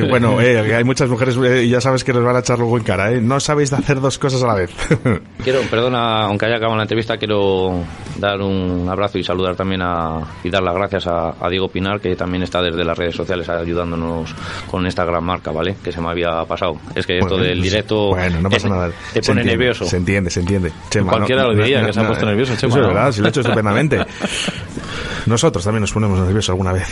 bueno, eh, hay muchas mujeres eh, y ya sabes que nos van a echar luego en cara, ¿eh? No sabéis de hacer dos cosas a la vez. Quiero, perdona, aunque haya acabado la entrevista, quiero dar un abrazo y saludar también a, y dar las gracias a, a Diego Pinar, que también está desde las redes sociales ayudándonos con esta gran marca, ¿vale? Que se me había pasado. Es que esto Bueno, del pues, directo Bueno, no pasa te- nada. te pone entiende, nervioso. Se entiende, se entiende. Chema, Cualquiera lo diría, que se ha puesto nervioso, Chema, Eso es ¿no? verdad, si lo he hecho estupendamente. Nosotros también nos ponemos nerviosos alguna vez.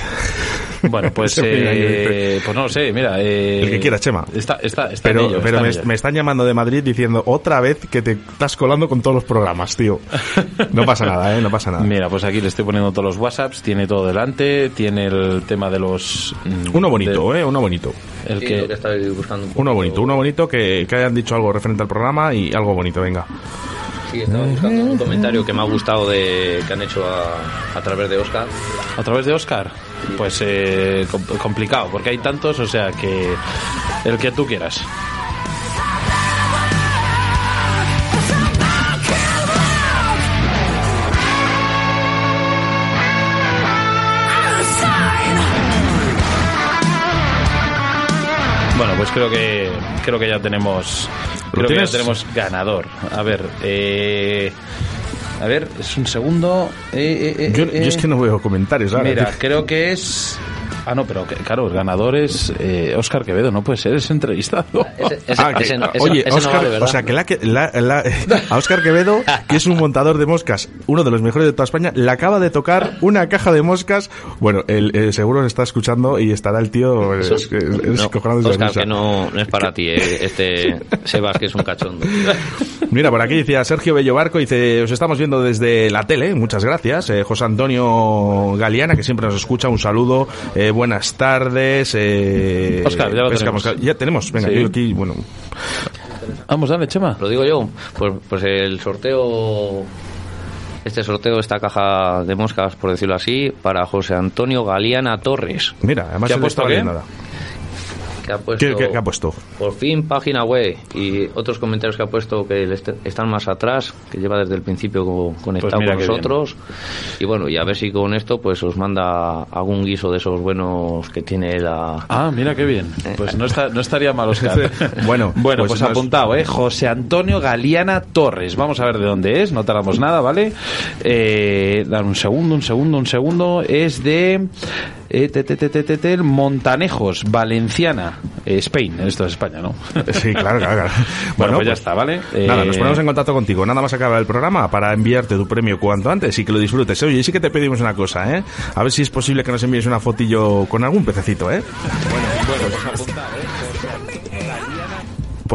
Bueno, pues, eh, pues no lo sé, mira. eh, El que quieras, Chema. Está, está, está Pero, en ello, pero está me, en ello. me están llamando de Madrid diciendo otra vez que te estás colando con todos los programas, tío. No pasa nada, ¿eh? No pasa nada. Mira, pues aquí le estoy poniendo todos los WhatsApps, tiene todo delante, tiene el tema de los... mm, Uno bonito, ¿eh? Uno bonito. el Sí, que, que buscando un poco. Uno bonito, uno bonito que, que hayan dicho algo referente al programa y algo bonito, venga. Sí, estaba buscando un comentario que me ha gustado de que han hecho a, a través de Oscar. a través de Oscar, pues eh, com- complicado, porque hay tantos, o sea que el que tú quieras. Bueno, pues creo que creo que ya tenemos creo que ya tenemos ganador. A ver, eh, a ver, es un segundo. Eh, eh, eh, Yo, yo es que no veo comentarios ahora. Mira, creo que es. Ah, no, pero claro, el ganador es eh, Oscar Quevedo, no puede ser, es entrevistado. Ese, ese- Ah, que- ese no- oye, o sea, que, la, que- la- la- a Oscar Quevedo, que es un montador de moscas, uno de los mejores de toda España, le acaba de tocar una caja de moscas. Bueno, él eh, seguro está escuchando y estará el tío eh, es, es no, Oscar, que no, no es para ti, eh, este Sebas, que es un cachondo. Mira, por aquí decía Sergio Bello Barco, dice, os estamos viendo desde la tele, muchas gracias. Eh, José Antonio Galeana, que siempre nos escucha, un saludo, eh, buenas tardes. Eh, Oscar, ya lo Pesca tenemos. Ya tenemos, venga, Sí. yo aquí, bueno, Vamos, dale, Chema. Lo digo yo, pues, pues el sorteo, este sorteo, esta caja de moscas, por decirlo así, para José Antonio Galeana Torres, mira, además ¿Qué ha puesto nada. Que ha puesto... ¿Qué, qué- qué ha puesto? Por fin, página web y otros comentarios que ha puesto que est- están más atrás, que lleva desde el principio co- conectado Pues con nosotros. Y bueno, y a ver si con esto pues os manda algún guiso de esos buenos que tiene la... Ah, mira qué bien. Pues no, está, no estaría mal, Oscar. Bueno, bueno, pues pues, nos- apuntado, ¿eh? José Antonio Galeana Torres. Vamos a ver de dónde es, no tardamos nada, ¿vale? Eh, dar un segundo, un segundo, un segundo. Es de eh, te, te, te, te, te, te, Montanejos, Valenciana, eh, Spain. Esto es España, ¿no? Sí, claro, claro. claro. Bueno, pues ya está, ¿vale? Nada, Eh, nos ponemos en contacto contigo. Nada más acabar el programa para enviarte tu premio cuanto antes y que lo disfrutes. Oye, y sí que te pedimos una cosa, ¿eh? A ver si es posible que nos envíes una fotillo con algún pececito, ¿eh?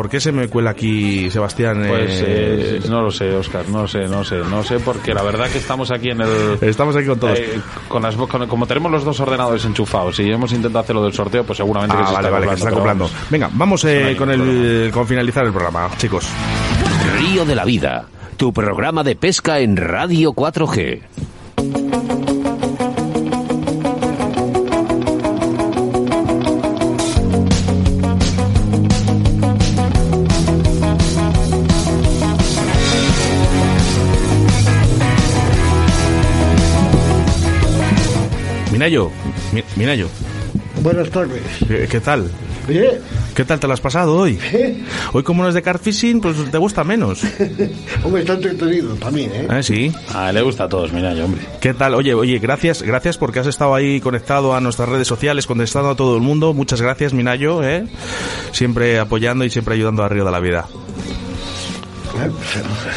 ¿Por qué se me cuela aquí, Sebastián? Pues eh, eh, no lo sé, Oscar, no lo sé, no lo sé, no lo sé, porque la verdad que estamos aquí en el... Estamos aquí con todos. Eh, con las, con- como tenemos los dos ordenadores enchufados y hemos intentado hacerlo del sorteo, pues seguramente que Ah, se vale, está vale, que se está acoplando, Venga, vamos eh, con, el, con finalizar el programa, chicos. Río de la Vida, tu programa de pesca en Radio 4G. Minayo, Mi- Minayo, Buenas tardes. ¿qué, qué tal? Bien. ¿Qué tal te lo has pasado hoy? Hoy como no es de car fishing, pues te gusta menos. Hombre, está entretenido también, ¿eh? ¿Eh? Sí. Ah, le gusta a todos, mira yo, hombre. ¿Qué tal? Oye, oye, gracias, gracias porque has estado ahí conectado a nuestras redes sociales, contestando a todo el mundo. Muchas gracias, Minayo, ¿eh? Siempre apoyando y siempre ayudando a Río de la Vida.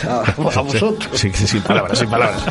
A, a vosotros. Sí, sí, sin palabras, sin palabras.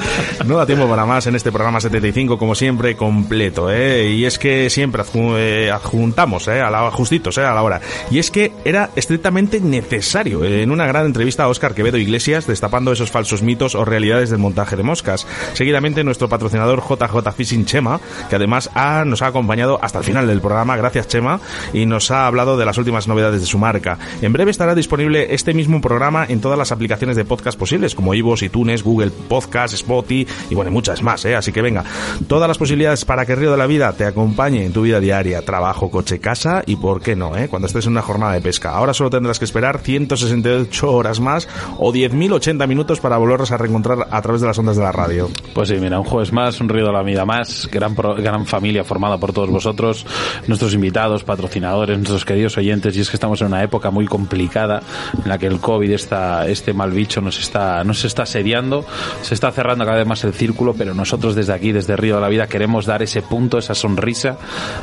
No da tiempo para más en este programa 75, como siempre, completo, ¿eh? Y es que siempre eh, adjuntamos, ¿eh? A la, justitos, ¿eh? A la hora. Y es que era estrictamente necesario, en una gran entrevista a Óscar Quevedo Iglesias, destapando esos falsos mitos o realidades del montaje de moscas. Seguidamente, nuestro patrocinador JJ Fishing Chema, que además ha- nos ha acompañado hasta el final del programa, gracias Chema, y nos ha hablado de las últimas novedades de su marca. En breve estará disponible este mismo programa en todas las aplicaciones de podcast posibles, como iVoox, iTunes, Google Podcast, Spotify y bueno, muchas más, ¿eh? Así que venga, todas las posibilidades para que Río de la Vida te acompañe en tu vida diaria, trabajo, coche, casa y por qué no, ¿eh? Cuando estés en una jornada de pesca. Ahora solo tendrás que esperar 168 horas más o 10.080 minutos para volverlos a reencontrar a través de las ondas de la radio. Pues sí, mira, un jueves más, un río de la vida más, gran, pro- gran familia formada por todos vosotros, nuestros invitados, patrocinadores, nuestros queridos oyentes, y es que estamos en una época muy complicada en la que el COVID, esta, este mal bicho, nos está, nos está asediando, se está cerrando cada vez más el círculo, pero nosotros desde aquí, desde Río de la Vida, queremos dar ese punto, esa sonrisa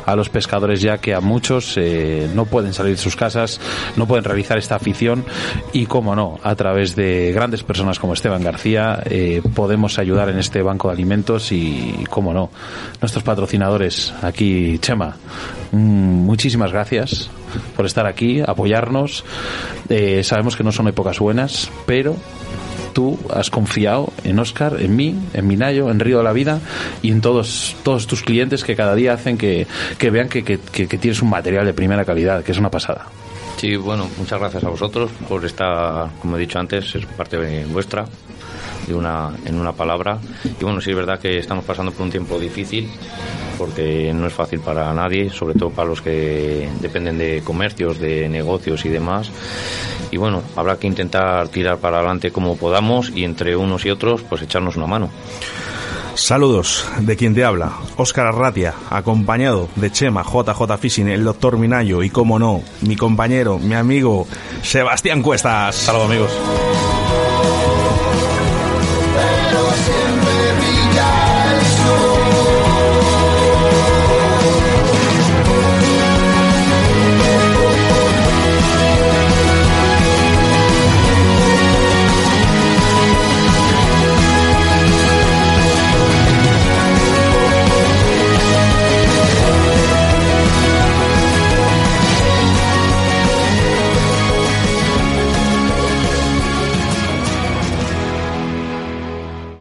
a los pescadores, ya que a muchos eh, no pueden salir de sus casas, no pueden realizar esta afición, y cómo no, a través de grandes personas como Esteban García, eh, podemos ayudar en este banco de alimentos y, cómo no, nuestros patrocinadores. Aquí, Chema, mm, muchísimas gracias por estar aquí, apoyarnos. Eh, sabemos que no son épocas buenas, pero tú has confiado en Oscar, en mí, en Minayo, en Río de la Vida y en todos, todos tus clientes que cada día hacen que, que vean que, que- que- tienes un material de primera calidad, que es una pasada. Sí, bueno, muchas gracias a vosotros por esta, como he dicho antes, ser parte vuestra, de una, en una palabra. Y bueno, sí es verdad que estamos pasando por un tiempo difícil, porque no es fácil para nadie, sobre todo para los que dependen de comercios, de negocios y demás. Y bueno, habrá que intentar tirar para adelante como podamos y entre unos y otros, pues echarnos una mano. Saludos de quien te habla, Óscar Arratia, acompañado de Chema, JJ Fishing, el doctor Minayo y, como no, mi compañero, mi amigo, Sebastián Cuestas. Saludos amigos.